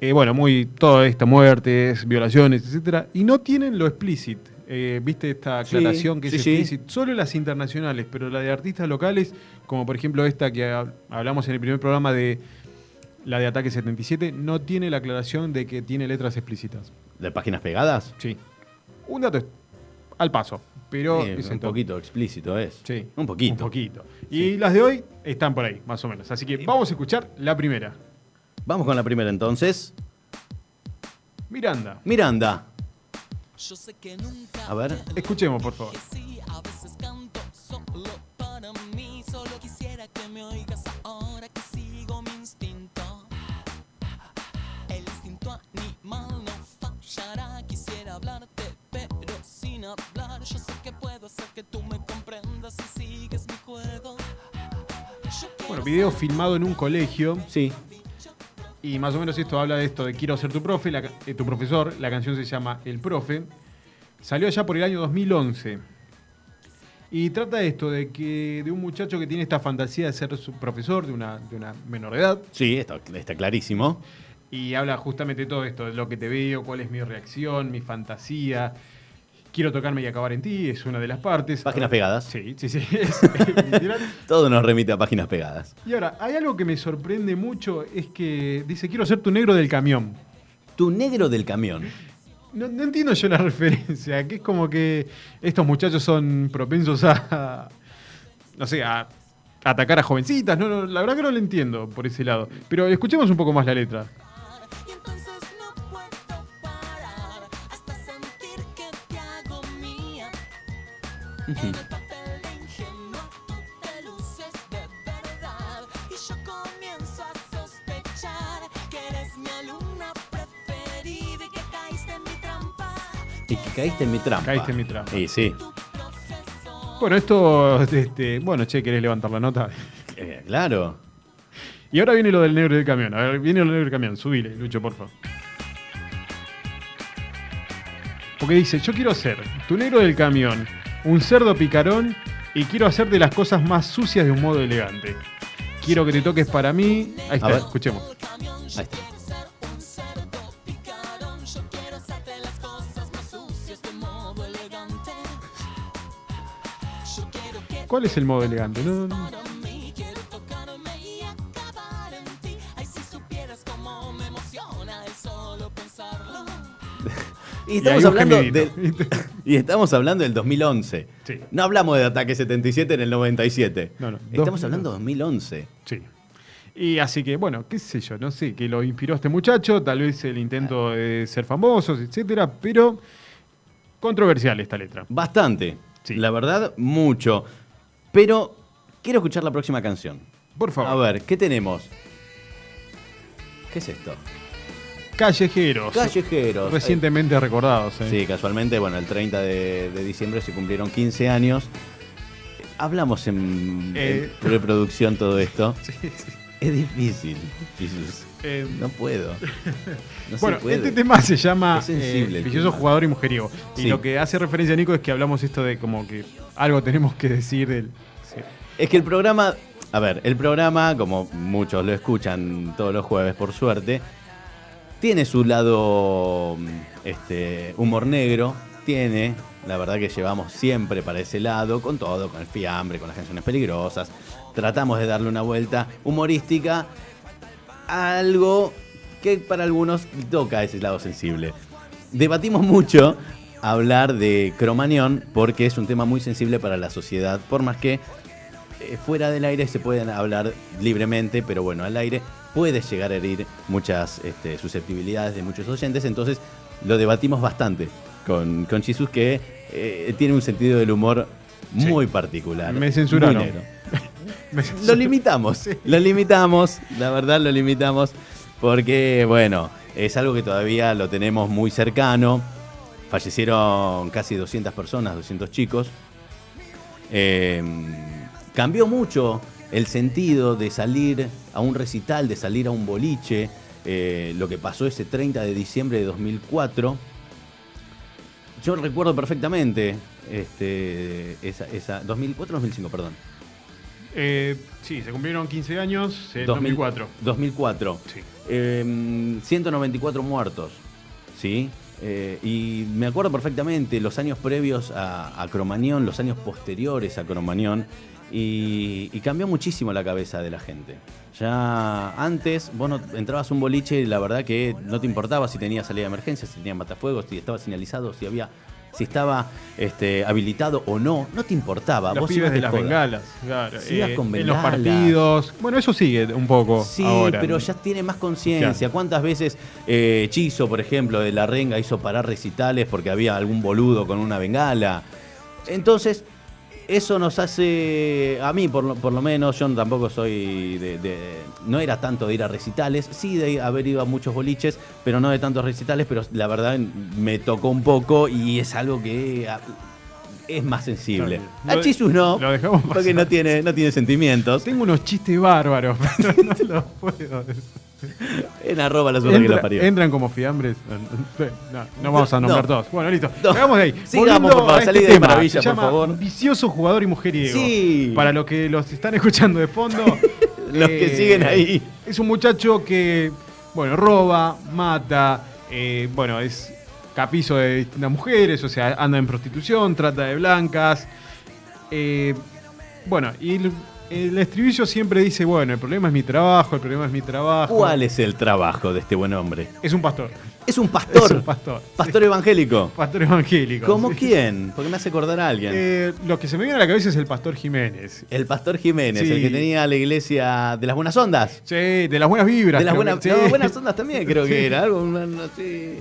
eh, bueno, muy. Todo esto, muertes, violaciones, etcétera, y no tienen lo explícito. Eh, Viste esta Sí, aclaración que sí, es sí. explícito. Solo las internacionales, pero la de artistas locales, como por ejemplo esta que hab- hablamos en el primer programa de la de Ataque 77, no tiene la aclaración de que tiene letras explícitas. ¿De páginas pegadas? Sí. Un dato al paso, pero Sí, es un poquito explícito es. Sí. Un poquito. Un poquito. Y las de hoy están por ahí, más o menos. Así que vamos a escuchar la primera. Vamos con la primera entonces. Miranda. Miranda. Yo sé que nunca A ver. Escuchemos, por favor. Sin hablar. Yo sé que puedo hacer que tú me comprendas si sigues mi juego. Bueno, video filmado en un colegio. Sí. Y más o menos esto habla de esto de quiero ser tu profe, la eh, tu profesor. La canción se llama El Profe. Salió allá por el año 2011. Y trata esto de que de un muchacho que tiene esta fantasía de ser su profesor de una, de una menor de edad. Sí, está, está clarísimo. Y habla justamente de todo esto, de lo que te veo, cuál es mi reacción, mi fantasía. Quiero tocarme y acabar en ti, es una de las partes. Páginas pegadas. Sí, sí, sí. es literal. Todo nos remite a páginas pegadas. y ahora, hay algo que me sorprende mucho, es que dice, quiero ser tu negro del camión. Tu negro del camión. No, no entiendo yo la referencia, que es como que estos muchachos son propensos a, no sé, a atacar a jovencitas. No, no, la verdad que no lo entiendo por ese lado. Pero escuchemos un poco más la letra. Y que caíste en mi trampa. Caíste en mi trampa. Sí, sí. Bueno, esto, este, bueno, che, ¿querés levantar la nota? Eh, claro. Y ahora viene lo del negro del camión. A ver, viene lo del negro del camión. Subile, Lucho, por favor. Porque dice, yo quiero ser tu negro del camión, un cerdo picarón y quiero hacerte las cosas más sucias de un modo elegante. Quiero que te toques para mí. Ahí está, escuchemos. Ahí está. ¿Cuál es el modo elegante? No, no, Y estamos hablando del, y estamos hablando del 2011. Sí. No hablamos de Ataque 77 en el 97. No, no, Estamos 2011. hablando de 2011. Sí. Y así que, bueno, qué sé yo, no sé, que lo inspiró a este muchacho, tal vez el intento de ser famosos, etcétera, pero controversial esta letra. Bastante. Sí. La verdad, mucho. Pero quiero escuchar la próxima canción. Por favor. A ver, ¿qué tenemos? ¿Qué es esto? Callejeros. Callejeros. Recientemente recordados. ¿eh? Sí, casualmente, bueno, el 30 de, de diciembre se cumplieron 15 años. Hablamos en, Eh. en preproducción todo esto. Sí, sí. Es difícil, Jesús. Eh, No puedo. No bueno, se puede. este tema se llama sensible eh, Vicioso tema. Jugador y Mujeriego. Y Sí. lo que hace referencia a Nico es que hablamos esto de como que algo tenemos que decir del. sí. Es que el programa, a ver, el programa, como muchos lo escuchan todos los jueves por suerte, tiene su lado mm, este, humor negro, tiene, la verdad que llevamos siempre para ese lado, con todo, con el fiambre, con las canciones peligrosas, tratamos de darle una vuelta humorística a algo que para algunos toca ese lado sensible. Debatimos mucho hablar de Cromañón porque es un tema muy sensible para la sociedad, por más que eh, fuera del aire se pueden hablar libremente, pero bueno, al aire puede llegar a herir muchas este, susceptibilidades de muchos oyentes, entonces lo debatimos bastante con, con Jesus que eh, tiene un sentido del humor Sí. muy particular. Me censuraron. Me- Lo limitamos, lo limitamos, la verdad lo limitamos, porque bueno, es algo que todavía lo tenemos muy cercano. Fallecieron casi 200 personas, 200 chicos. Eh, cambió mucho el sentido de salir a un recital, de salir a un boliche, eh, lo que pasó ese 30 de diciembre de 2004. Yo recuerdo perfectamente este, esa, esa 2004 2005, perdón. Eh, sí, se cumplieron 15 años en 2000 2004. 2004. Sí. Eh, 194 muertos, ¿sí? Eh, y me acuerdo perfectamente los años previos a, a Cromañón, los años posteriores a Cromañón, y, y cambió muchísimo la cabeza de la gente. Ya antes, vos no, entrabas un boliche y la verdad que no te importaba si tenía salida de emergencia, si tenía matafuegos, si estaba señalizado, si había si estaba este, habilitado o no, no te importaba. Los Vos pibes de las joda. bengalas, claro. Sí, ibas con en los bengalas. partidos. Bueno, eso sigue un poco Sí, ahora. pero ya tiene más conciencia. Claro. ¿Cuántas veces eh, Chizo, por ejemplo, de la renga hizo parar recitales porque había algún boludo con una bengala? Entonces, eso nos hace, a mí por lo, por lo menos, yo tampoco soy de, de- no era tanto de ir a recitales, sí de haber ido a muchos boliches, pero no de tantos recitales, pero la verdad me tocó un poco y es algo que ah, es más sensible. Lo- A no, lo dejamos porque no tiene, no tiene sentimientos. Tengo unos chistes bárbaros, pero no los puedo decir. En arroba la suerte que Entra- la parió. entran como fiambres. No, no vamos a nombrar No. todos. Bueno, listo. No. De ahí. Sigamos, por favor. este de tema, maravilla, se por llama favor. Vicioso jugador y mujeriego. Sí. Para los que los están escuchando de fondo. Los que eh, siguen ahí. Es un muchacho que, bueno, roba, mata, eh, bueno, es capizo de distintas mujeres, o sea, anda en prostitución, trata de blancas. Eh, bueno, y el, estribillo siempre dice, bueno, el problema es mi trabajo, el problema es mi trabajo. ¿Cuál es el trabajo de este buen hombre? Es un pastor. Es un pastor. Es un pastor. Pastor evangélico. Pastor evangélico. ¿Cómo sí. quién? Porque me hace acordar a alguien. Eh, lo que se me viene a la cabeza es el pastor Jiménez. el pastor Jiménez, sí. el que tenía la iglesia de las buenas ondas. Sí, de las buenas vibras. De las buenas, no, buenas ondas también creo que era. Algo una- una- sí,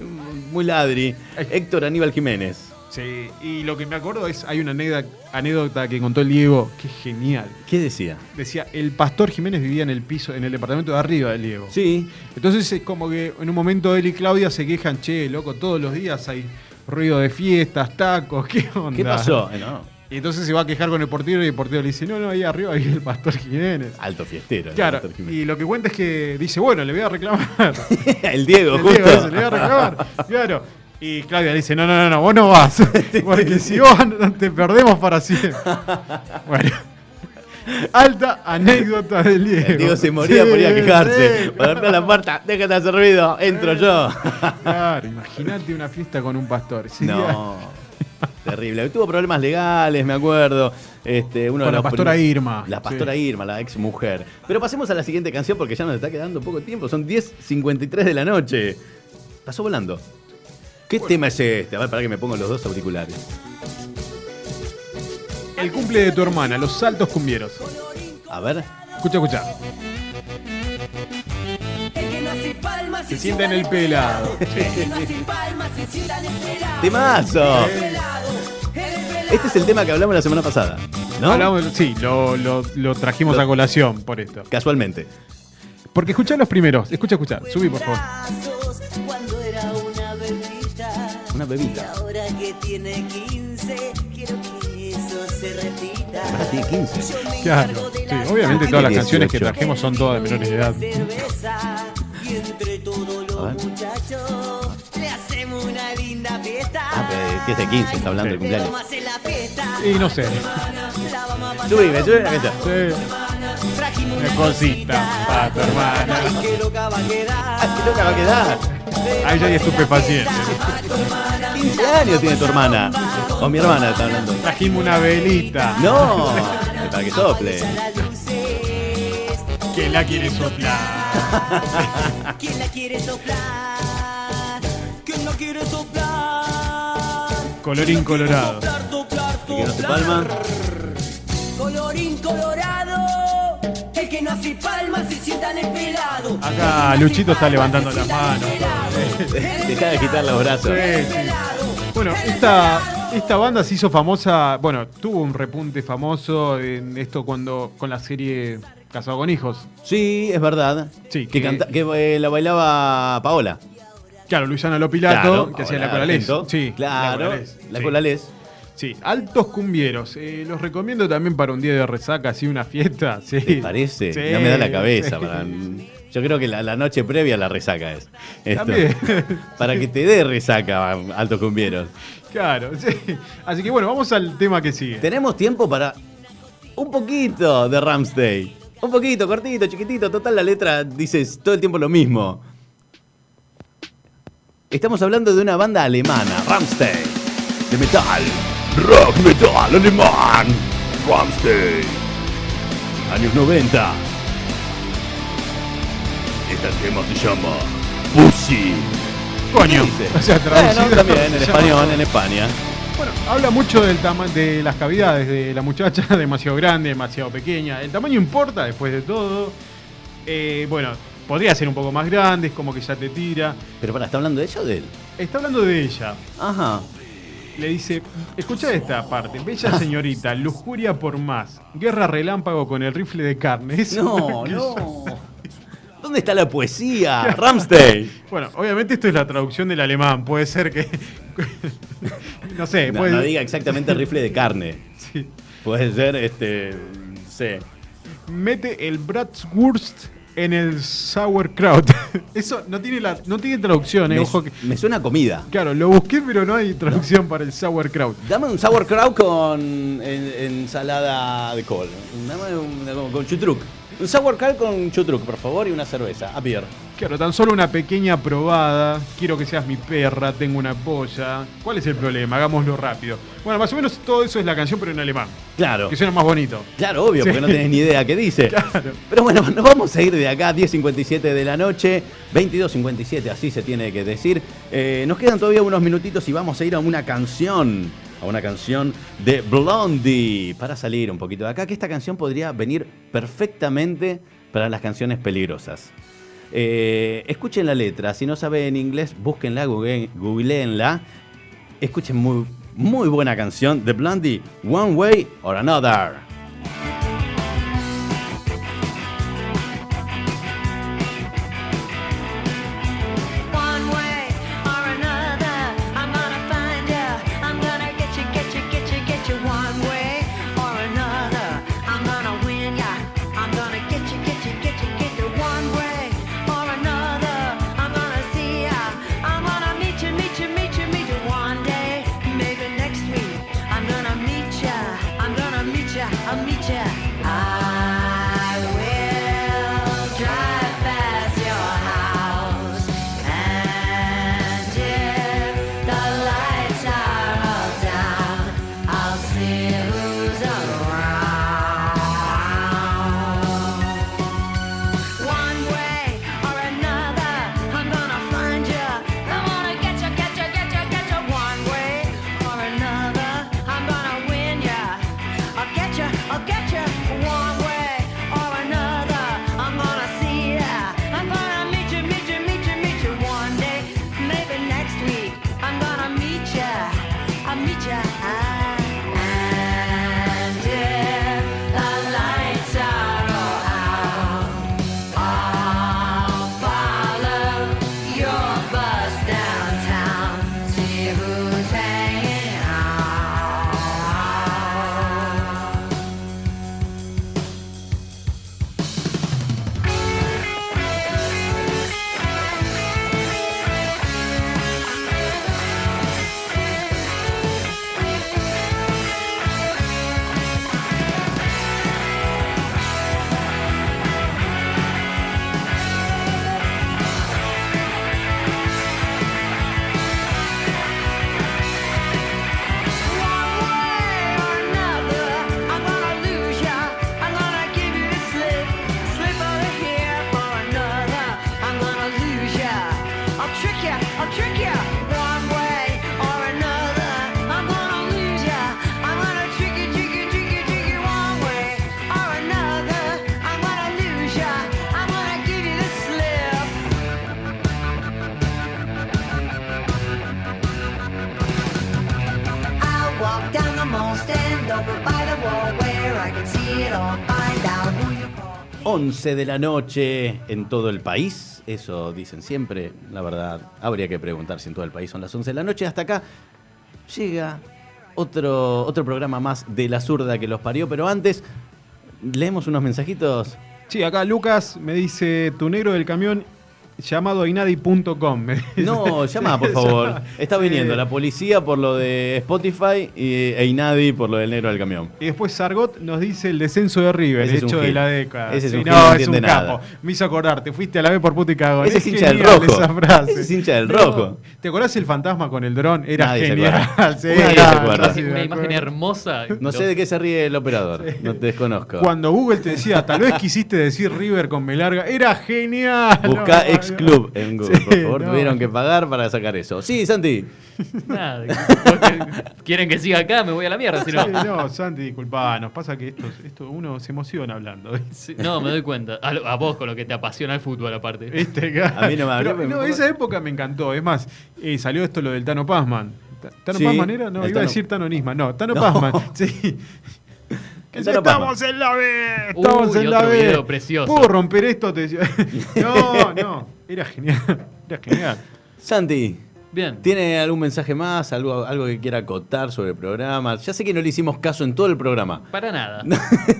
muy ladri. Héctor Aníbal Jiménez. Sí, y lo que me acuerdo es, hay una anécdota, anécdota que contó el Diego, que es genial. ¿Qué decía? Decía, el pastor Jiménez vivía en el piso, en el departamento de arriba del Diego. Sí. Entonces es como que en un momento él y Claudia se quejan, che, loco, todos los días hay ruido de fiestas, tacos, ¿qué onda? ¿Qué pasó? Eh, no, Y entonces se va a quejar con el portero y el portero le dice, no, no, ahí arriba hay el pastor Jiménez. alto fiestero. Claro, Jiménez. y lo que cuenta es que dice, bueno, le voy a reclamar. el Diego, El justo. Diego ese, le voy a reclamar. Claro. Y Claudia dice, no, no, no, no, vos no vas. Porque si vos te perdemos para siempre. Bueno. Alta anécdota del Diego. El Diego se moría Sí, por ir a quejarse. sí, la puerta, déjate ruido, entro yo. Claro, imagínate una fiesta con un pastor. Sí, No, terrible. Tuvo problemas legales, me acuerdo. Este, uno Con de la pastora Irma, La sí. pastora Irma, la ex mujer. Pero pasemos a la siguiente canción porque ya nos está quedando poco tiempo. Son 10.53 de la noche. Pasó volando. ¿Qué tema es este? A ver, para que me pongo los dos auriculares. El cumple de tu hermana, los saltos cumbieros. A ver. Escucha, escucha. Se sienta en el pelado. ¡Temazo! Este es el tema que hablamos la semana pasada, ¿no? Hablamos- sí, lo, lo- lo trajimos a colación por esto. Casualmente. Porque escuchá los primeros. Escucha, escucha. Subí, por favor. Una bebita. Y ahora que tiene 15, quiero que eso se repita. Ahora tiene 15. Yo me Claro. Sí, obviamente todas las 18. canciones que trajimos son todas de menores de edad. cerveza. Y entre todos los muchachos le hacemos una linda pero fiesta de 15, está hablando del Le cumpleaños. la. Y no sé. La Subime, subime la cancha. Sí. Una cosita para tu hermana. Ay, qué loca va a quedar. Ah, qué loca va a quedar. Ahí ya hay estupefacientes. 15 años tiene tu hermana. O mi hermana está hablando. Trajimos una velita. No, para que sople. ¿Quién la quiere soplar? ¿Quién la quiere soplar? ¿Quién no quiere soplar? Colorín colorado. Que no palma. Colorín colorado. El que no hace palmas se sienta en el pelado. Acá Luchito está levantando las manos. Deja de quitar los brazos. Sí, sí. Bueno, esta, esta banda se hizo famosa, bueno, tuvo un repunte famoso en esto cuando con la serie Casado con Hijos. Sí, es verdad. Sí, que, que- canta- que eh, la bailaba Paola. Claro, Luisana Lopilato, Claro, que hacía la. Argento. Sí, claro. la colales. La Sí. altos cumbieros. Eh, los recomiendo también para un día de resaca, así una fiesta. Sí. ¿Te parece? Sí, no me da la cabeza. sí. para- Yo creo que la, la noche previa a la resaca es. Esto. También. Para que te dé resaca, altos cumbieros. Claro, sí. Así que bueno, vamos al tema que sigue. Tenemos tiempo para un poquito de Ramsday. Un poquito, cortito, chiquitito. Total, la letra dice todo el tiempo lo mismo. Estamos hablando de una banda alemana, Ramsday. De metal. Rock metal alemán. Ramsday. Años 90. Este tema se llama Pussy. Coño. O sea, traducido. Bueno, también en español, en España. Bueno, habla mucho del tama de las cavidades de la muchacha, demasiado grande, demasiado pequeña. El tamaño importa después de todo. Eh, bueno, podría ser un poco más grande, es como que ya te tira. Pero para, ¿está hablando de ella o de él? Está hablando de ella. Ajá. Le dice, escucha esta parte, bella señorita, lujuria por más, guerra relámpago con el rifle de carne. Es No, no. ¿Dónde está la poesía? Ramsday. Bueno, obviamente esto es la traducción del alemán, puede ser que... no sé, No, puede... no diga exactamente rifle de carne. Sí. Puede ser, este. Sí. Mete el Bratwurst en el sauerkraut. Eso no tiene, la, no tiene traducción, eh, Me, ojo que... me suena a comida. Claro, lo busqué, pero no hay traducción para el sauerkraut. Dame un sauerkraut con en- ensalada de col. Dame un, con- con Un sauerkraut con chutruc, por favor, y una cerveza. A beer. Claro, tan solo una pequeña probada. Quiero que seas mi perra, tengo una polla. ¿Cuál es el problema? Hagámoslo rápido. Bueno, más o menos todo eso es la canción, pero en alemán. Claro. Que suena más bonito. Claro, obvio, Sí. porque no tenés ni idea qué dice. Claro. Pero bueno, nos vamos a ir de acá, 10.57 de la noche, 22.57, así se tiene que decir. Eh, nos quedan todavía unos minutitos y vamos a ir a una canción, a una canción de Blondie, para salir un poquito de acá, que esta canción podría venir perfectamente para las canciones peligrosas. Eh, escuchen la letra, si no saben inglés, búsquenla, google- googleenla. Escuchen muy, muy buena canción de Blondie, One Way or Another. meet you. 11 de la noche en todo el país. Eso dicen siempre. La verdad, habría que preguntar si en todo el país son las 11 de la noche. Hasta acá llega otro, otro programa más de la zurda que los parió. Pero antes, leemos unos mensajitos. Sí, acá Lucas me dice, tu negro del camión llamado a inadi.com. me dice. No, llama por favor. Está viniendo la policía por lo de Spotify y, e Inadi por lo del negro del camión. Y después Sargot nos dice el descenso de River, un hecho de la década. Ese es Sí, un no, no es un capo. Me hizo acordar, te fuiste a la B por puta y cagón. Ese es hincha del rojo. Esa frase. Ese es hincha del No, rojo. ¿Te acordás el fantasma con el dron? Era Nadie se genial. acuerda. Sí, Nadie se acuerda. Una imagen hermosa. No sé de qué se ríe el operador. No te desconozco. Cuando Google te decía, tal vez quisiste decir River con B larga, era genial. Busca No, club en Google, Sí, por favor. no. Tuvieron que pagar para sacar eso. Sí, Santi. Nada, quieren que siga acá, me voy a la mierda. Si no. Sí, no, Santi, disculpa, nos pasa que esto, esto uno se emociona hablando. Sí, no, me doy cuenta. A, vos con lo que te apasiona el fútbol aparte. A mí no me abrió, Pero, me- no, esa época me encantó. Es más, eh, salió esto lo del Tano Pazman. Ta- ¿Tano Sí, Pazman era? No, iba a decir Tano Nisman. No, Tano No. Pazman. Sí. Estamos en la B. Uy, Estamos en la otro B. video precioso. ¿Puedo romper esto? Te decía. No, no. Era genial. Era genial. Santi, Bien. ¿tiene algún mensaje más? ¿Algo, algo que quiera acotar sobre el programa? Ya sé que no le hicimos caso en todo el programa. Para nada.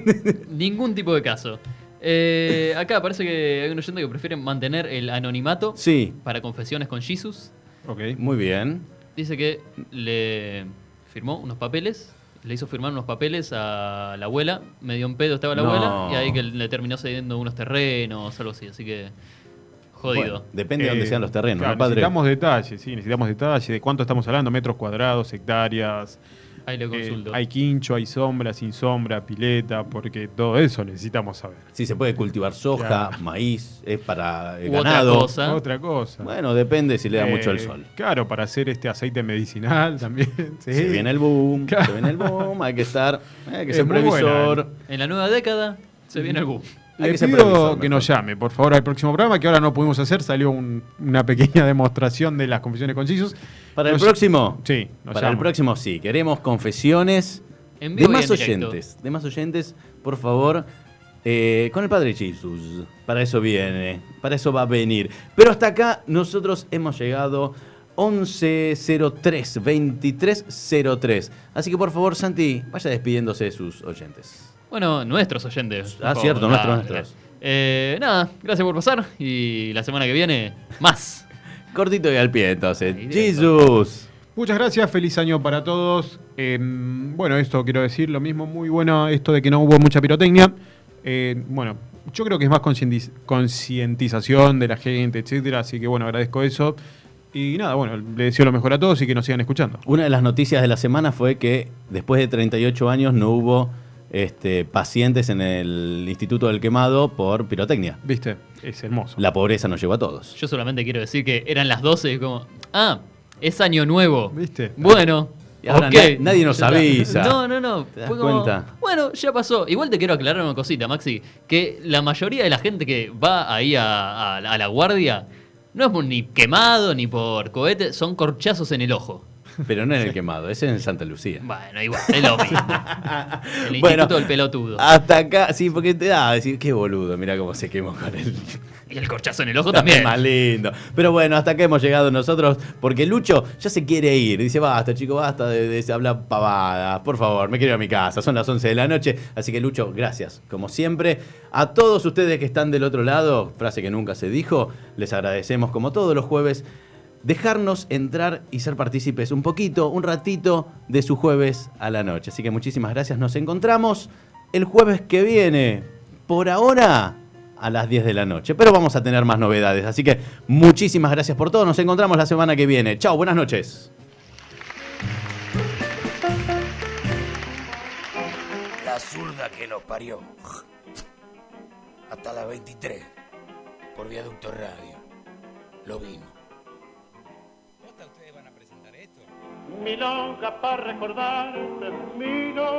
Ningún tipo de caso. Eh, acá parece que hay un oyente que prefiere mantener el anonimato Sí, para confesiones con Jesus. Ok. muy bien. Dice que le firmó unos papeles, le hizo firmar unos papeles a la abuela, medio en pedo estaba la No. abuela, y ahí que le terminó cediendo unos terrenos, algo así, así que jodido. Bueno, depende de dónde Eh, sean los terrenos, claro, ¿no, padre? Necesitamos detalles, sí, necesitamos detalles de cuánto estamos hablando, metros cuadrados, hectáreas. ahí le eh, consulto. hay quincho, hay sombra, sin sombra, pileta, porque todo eso necesitamos saber. Si se puede cultivar soja, Claro. maíz, es para el U otra ganado. cosa. Otra cosa. Bueno, depende si le da Eh, mucho el sol. Claro, para hacer este aceite medicinal también. sí. Se viene el boom, Claro. se viene el boom, hay que estar, hay que Es ser buena. previsor. En la nueva década se viene el boom. Le que pido que nos llame, por favor, al próximo programa, que ahora no pudimos hacer. Salió un- una pequeña demostración de las confesiones con Jesus. Para el próximo, Sí, nos para el próximo sí, queremos confesiones En de vivo más en directo. oyentes, de más oyentes, por favor, eh, con el Padre Jesús. Para eso viene, para eso va a venir. Pero hasta acá nosotros hemos llegado 1103 2303. Así que por favor, Santi, vaya despidiéndose de sus oyentes. Bueno, nuestros oyentes. Ah, por cierto, favor. nuestros, Ah, nuestros. eh, nada, gracias por pasar y la semana que viene, más. Cortito y al pie, entonces. Jesús. Muchas gracias, feliz año para todos. Eh, bueno, esto quiero decir lo mismo, muy bueno esto de que no hubo mucha pirotecnia. Eh, bueno, yo creo que es más concientiz- concientización de la gente, etcétera, así que bueno, agradezco eso. Y nada, bueno, le deseo lo mejor a todos y que nos sigan escuchando. Una de las noticias de la semana fue que después de 38 años no hubo este, pacientes en el Instituto del Quemado por pirotecnia. ¿Viste? Es hermoso. La pobreza nos llevó a todos. Yo solamente quiero decir que eran las 12 y como, ah, es año nuevo. ¿Viste? Bueno. Y ahora ok. na- nadie nos avisa. No, no, no. ¿Te das Fue como, cuenta? Bueno, ya pasó. Igual te quiero aclarar una cosita, Maxi. Que la mayoría de la gente que va ahí a, a- a la guardia no es ni quemado ni por cohete, son corchazos en el ojo. Pero no en el quemado, ese es en Santa Lucía. Bueno, igual, es lo mismo. El Bueno, instituto del pelotudo. Hasta acá, sí, porque te da a decir, qué boludo, mira cómo se quemó con él. Y el corchazo en el ojo también. Más lindo. Pero bueno, hasta acá hemos llegado nosotros, porque Lucho ya se quiere ir. Dice, basta, chico, basta de, de hablar pavadas. Por favor, me quiero ir a mi casa. Son las 11 de la noche. Así que, Lucho, gracias. Como siempre, a todos ustedes que están del otro lado, frase que nunca se dijo, les agradecemos, como todos los jueves, dejarnos entrar y ser partícipes un poquito, un ratito de su jueves a la noche. Así que muchísimas gracias. Nos encontramos el jueves que viene. Por ahora, a las 10 de la noche. Pero vamos a tener más novedades. Así que muchísimas gracias por todo. Nos encontramos la semana que viene. Chao, buenas noches. La zurda que los parió. Hasta las 23. Por Viaducto Radio. Lo vimos. Milonga para recordarte, milonga.